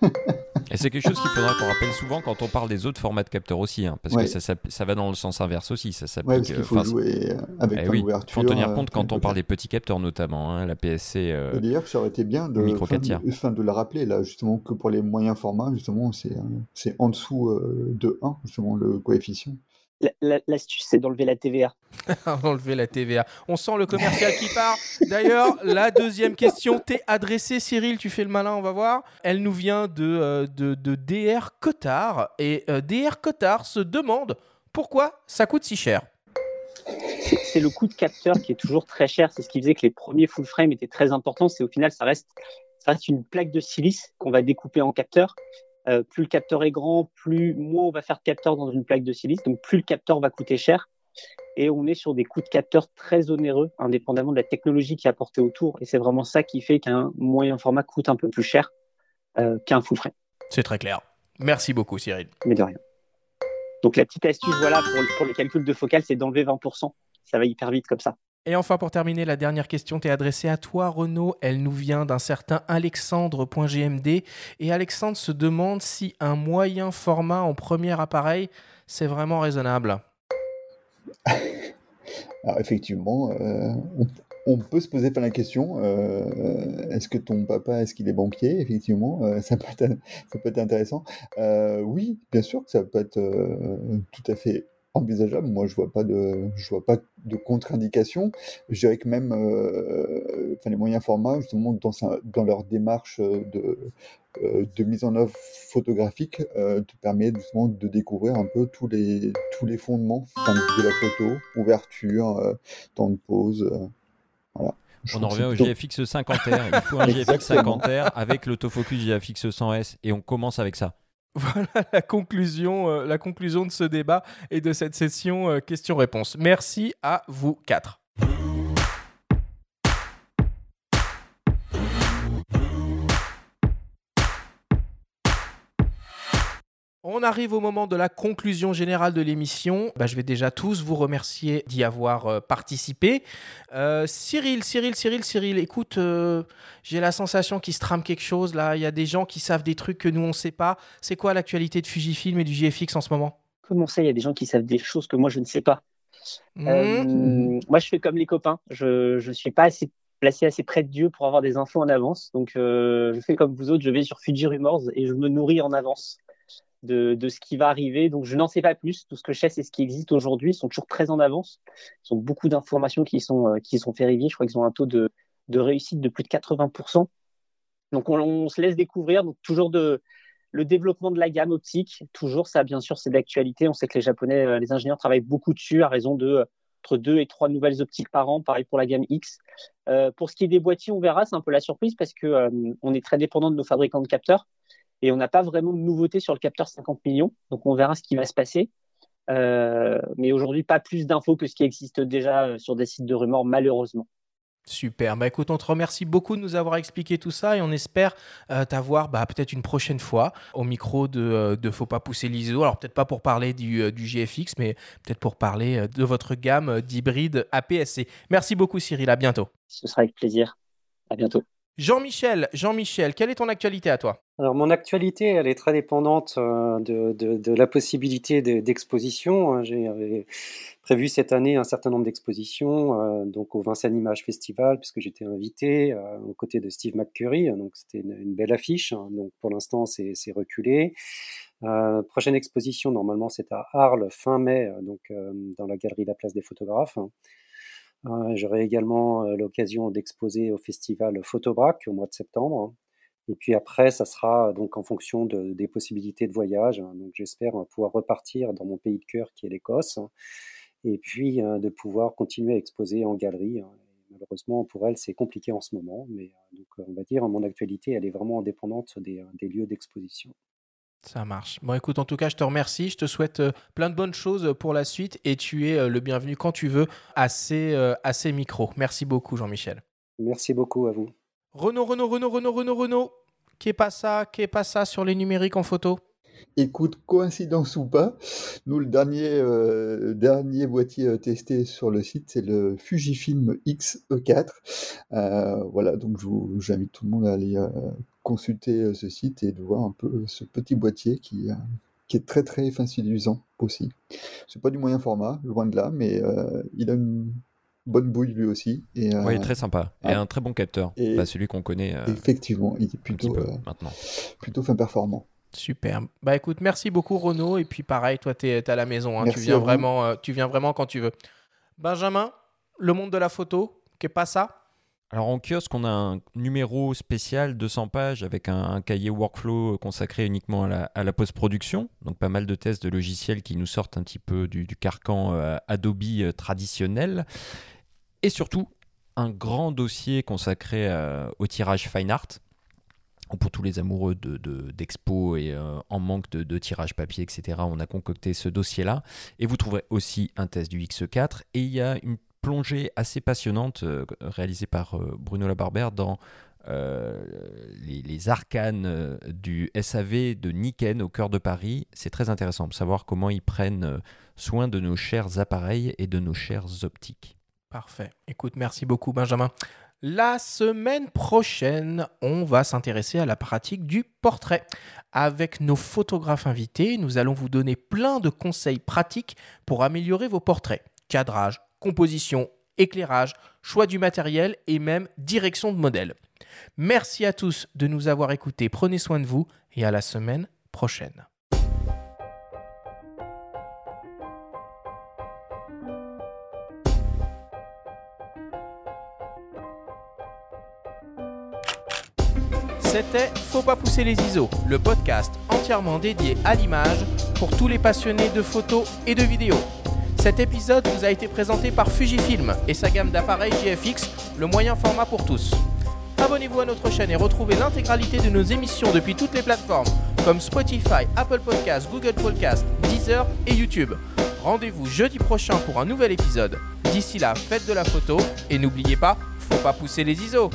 Et c'est quelque chose qu'il faudra qu'on rappelle souvent quand on parle des autres formats de capteurs aussi, hein, parce que ça, ça, va dans le sens inverse aussi. Ça s'applique. il faut jouer euh, avec eh oui, Il faut tenir compte quand on parle des petits capteurs notamment, hein, la PSC. Euh, D'ailleurs, ça aurait été bien de, fin, de, la rappeler là, justement que pour les moyens formats, justement, c'est euh, en dessous de 1, justement, le coefficient l'astuce, c'est d'enlever la TVA. enlever la TVA. On sent le commercial qui part. D'ailleurs, la deuxième question t'est adressée, Cyril. Tu fais le malin, on va voir. Elle nous vient de, euh, de, DR Cotard. Et euh, DR Cotard se demande pourquoi ça coûte si cher. C'est le coût de capteur qui est toujours très cher. C'est ce qui faisait que les premiers full frame étaient très importants. C'est au final, ça reste, ça reste une plaque de silice qu'on va découper en capteur. Euh, plus le capteur est grand, plus moins on va faire de capteur dans une plaque de silice, donc plus le capteur va coûter cher. Et on est sur des coûts de capteur très onéreux, indépendamment de la technologie qui est apportée autour. Et c'est vraiment ça qui fait qu'un moyen format coûte un peu plus cher euh, qu'un full frame. C'est très clair. Merci beaucoup, Cyril. Mais de rien. Donc la petite astuce, voilà, pour, pour le calcul de focale, c'est d'enlever 20%. Ça va hyper vite comme ça. Et enfin, pour terminer, la dernière question t'est adressée à toi, Renaud. Elle nous vient d'un certain Alexandre.gmd. Et Alexandre se demande si un moyen format en premier appareil, c'est vraiment raisonnable. Alors, effectivement, euh, on, peut se poser la question euh, est-ce que ton papa, est-ce qu'il est banquier? Effectivement, euh, ça, peut être, ça peut être intéressant. oui, bien sûr que ça peut être tout à fait envisageable. Moi, je vois pas de, je vois pas de contre-indication. Je dirais que même, euh, enfin, les moyens formats, justement, dans, dans leur démarche de, euh, de mise en œuvre photographique, euh, te permet justement de découvrir un peu tous les, tous les fondements de la photo, ouverture, temps de pause, voilà. on en revient au GFX 50R. Il faut un GFX 50R avec l'autofocus GFX 100S et on commence avec ça. Voilà la conclusion, euh, la conclusion de ce débat et de cette session euh, questions-réponses. Merci à vous quatre. On arrive au moment de la conclusion générale de l'émission. Bah, je vais déjà tous vous remercier d'y avoir euh, participé. Euh, Cyril, Cyril, Cyril, Cyril, écoute, euh, j'ai la sensation qu'il se trame quelque chose là. Il y a des gens qui savent des trucs que nous on ne sait pas. C'est quoi l'actualité de Fujifilm et du GFX en ce moment? Comment ça, il y a des gens qui savent des choses que moi je ne sais pas mmh. Moi, je fais comme les copains. Je ne suis pas assez placé assez près de Dieu pour avoir des infos en avance. Donc, je fais comme vous autres. Je vais sur Fuji Rumors et je me nourris en avance de, ce qui va arriver. Donc, je n'en sais pas plus. Tout ce que je sais, c'est ce qui existe aujourd'hui. Ils sont toujours très en avance. Ils ont beaucoup d'informations qui sont, euh, qui sont vérifiées. Je crois qu'ils ont un taux de, de réussite de plus de 80%. Donc, on, se laisse découvrir. Donc, toujours de, le développement de la gamme optique. Toujours, ça, bien sûr, c'est d'actualité. On sait que les Japonais, euh, les ingénieurs travaillent beaucoup dessus à raison de euh, entre deux et trois nouvelles optiques par an. Pareil pour la gamme X. pour ce qui est des boîtiers, on verra. C'est un peu la surprise parce que on est très dépendant de nos fabricants de capteurs et on n'a pas vraiment de nouveauté sur le capteur 50 millions. Donc on verra ce qui va se passer. Euh, mais aujourd'hui, pas plus d'infos que ce qui existe déjà euh, sur des sites de rumeurs, malheureusement. Super. Bah écoute, on te remercie beaucoup de nous avoir expliqué tout ça et on espère euh, t'avoir bah, peut-être une prochaine fois au micro de, de Faut pas pousser l'ISO. Alors peut-être pas pour parler du, du GFX, mais peut-être pour parler de votre gamme d'hybrides APS-C. Merci beaucoup Cyril, à bientôt. Ce sera avec plaisir. À bientôt. Jean-Michel, Jean-Michel, quelle est ton actualité à toi? Mon actualité, elle est très dépendante euh, de, la possibilité de- d'exposition. hein. Euh, prévu cette année un certain nombre d'expositions, euh, donc au Vincennes Image Festival, puisque j'étais invité euh, aux côtés de Steve McCurry. Donc c'était une, belle affiche. hein. Donc pour l'instant, c'est reculé. Prochaine exposition, normalement, c'est à Arles fin mai, dans la galerie La Place des Photographes. hein. J'aurai également l'occasion d'exposer au festival Photobrac au mois de septembre. Et puis après, ça sera donc en fonction de- des possibilités de voyage. hein. Donc j'espère euh, pouvoir repartir dans mon pays de cœur qui est l'Écosse. hein. Et puis euh, de pouvoir continuer à exposer en galerie. hein. Malheureusement, pour elle, c'est compliqué en ce moment. Mais euh, donc, euh, on va dire, mon actualité, elle est vraiment indépendante des, euh, des lieux d'exposition. Ça marche. Bon, écoute, en tout cas, je te remercie. Je te souhaite euh, plein de bonnes choses pour la suite et tu es euh, le bienvenu quand tu veux à ces, euh, à ces micros. Merci beaucoup, Jean-Michel. Merci beaucoup à vous. Renaud, Renaud, Renaud, Renaud, Renaud, Renaud. Qu'est pas ça Qu'est pas ça sur les numériques en photo? Écoute, coïncidence ou pas, nous, le dernier, euh, dernier boîtier euh, testé sur le site, c'est le Fujifilm X-E4. Euh, voilà, donc j'invite tout le monde à aller consulter ce site et de voir un peu ce petit boîtier qui, est très très facilisant aussi. C'est pas du moyen format, loin de là, mais il a une bonne bouille lui aussi. Et, euh, Oui, très sympa. Et ah. un très bon capteur. Et- Bah, celui qu'on connaît euh, Effectivement, il est plutôt, peu euh, maintenant. plutôt fin performant. Super. Bah écoute, merci beaucoup, Renaud. Et puis pareil, toi, tu es, à la maison. hein. Tu, viens à vous. vraiment, euh, tu viens vraiment quand tu veux. Benjamin, le monde de la photo, qu'est pas ça? Alors en kiosque, on a un numéro spécial 200 pages avec un, cahier workflow consacré uniquement à la, post-production. Donc pas mal de tests de logiciels qui nous sortent un petit peu du, carcan euh, Adobe euh, traditionnel. Et surtout, un grand dossier consacré euh, au tirage fine art. Pour tous les amoureux de, de- d'expo et euh, en manque de, de tirage papier, etc., on a concocté ce dossier-là. Et vous trouverez aussi un test du X4. Et il y a une plongée assez passionnante euh, réalisée par euh, Bruno Labarbère dans euh, les, arcanes du SAV de Niken au cœur de Paris. C'est très intéressant de savoir comment ils prennent soin de nos chers appareils et de nos chères optiques. Parfait. Écoute, merci beaucoup, Benjamin. La semaine prochaine, on va s'intéresser à la pratique du portrait. Avec nos photographes invités, nous allons vous donner plein de conseils pratiques pour améliorer vos portraits. Cadrage, composition, éclairage, choix du matériel et même direction de modèle. Merci à tous de nous avoir écoutés. Prenez soin de vous et à la semaine prochaine. C'était Faut pas pousser les ISO, le podcast entièrement dédié à l'image pour tous les passionnés de photos et de vidéos. Cet épisode vous a été présenté par Fujifilm et sa gamme d'appareils GFX, le moyen format pour tous. Abonnez-vous à notre chaîne et retrouvez l'intégralité de nos émissions depuis toutes les plateformes comme Spotify, Apple Podcasts, Google Podcasts, Deezer et YouTube. Rendez-vous jeudi prochain pour un nouvel épisode. D'ici là, faites de la photo et n'oubliez pas, faut pas pousser les ISO.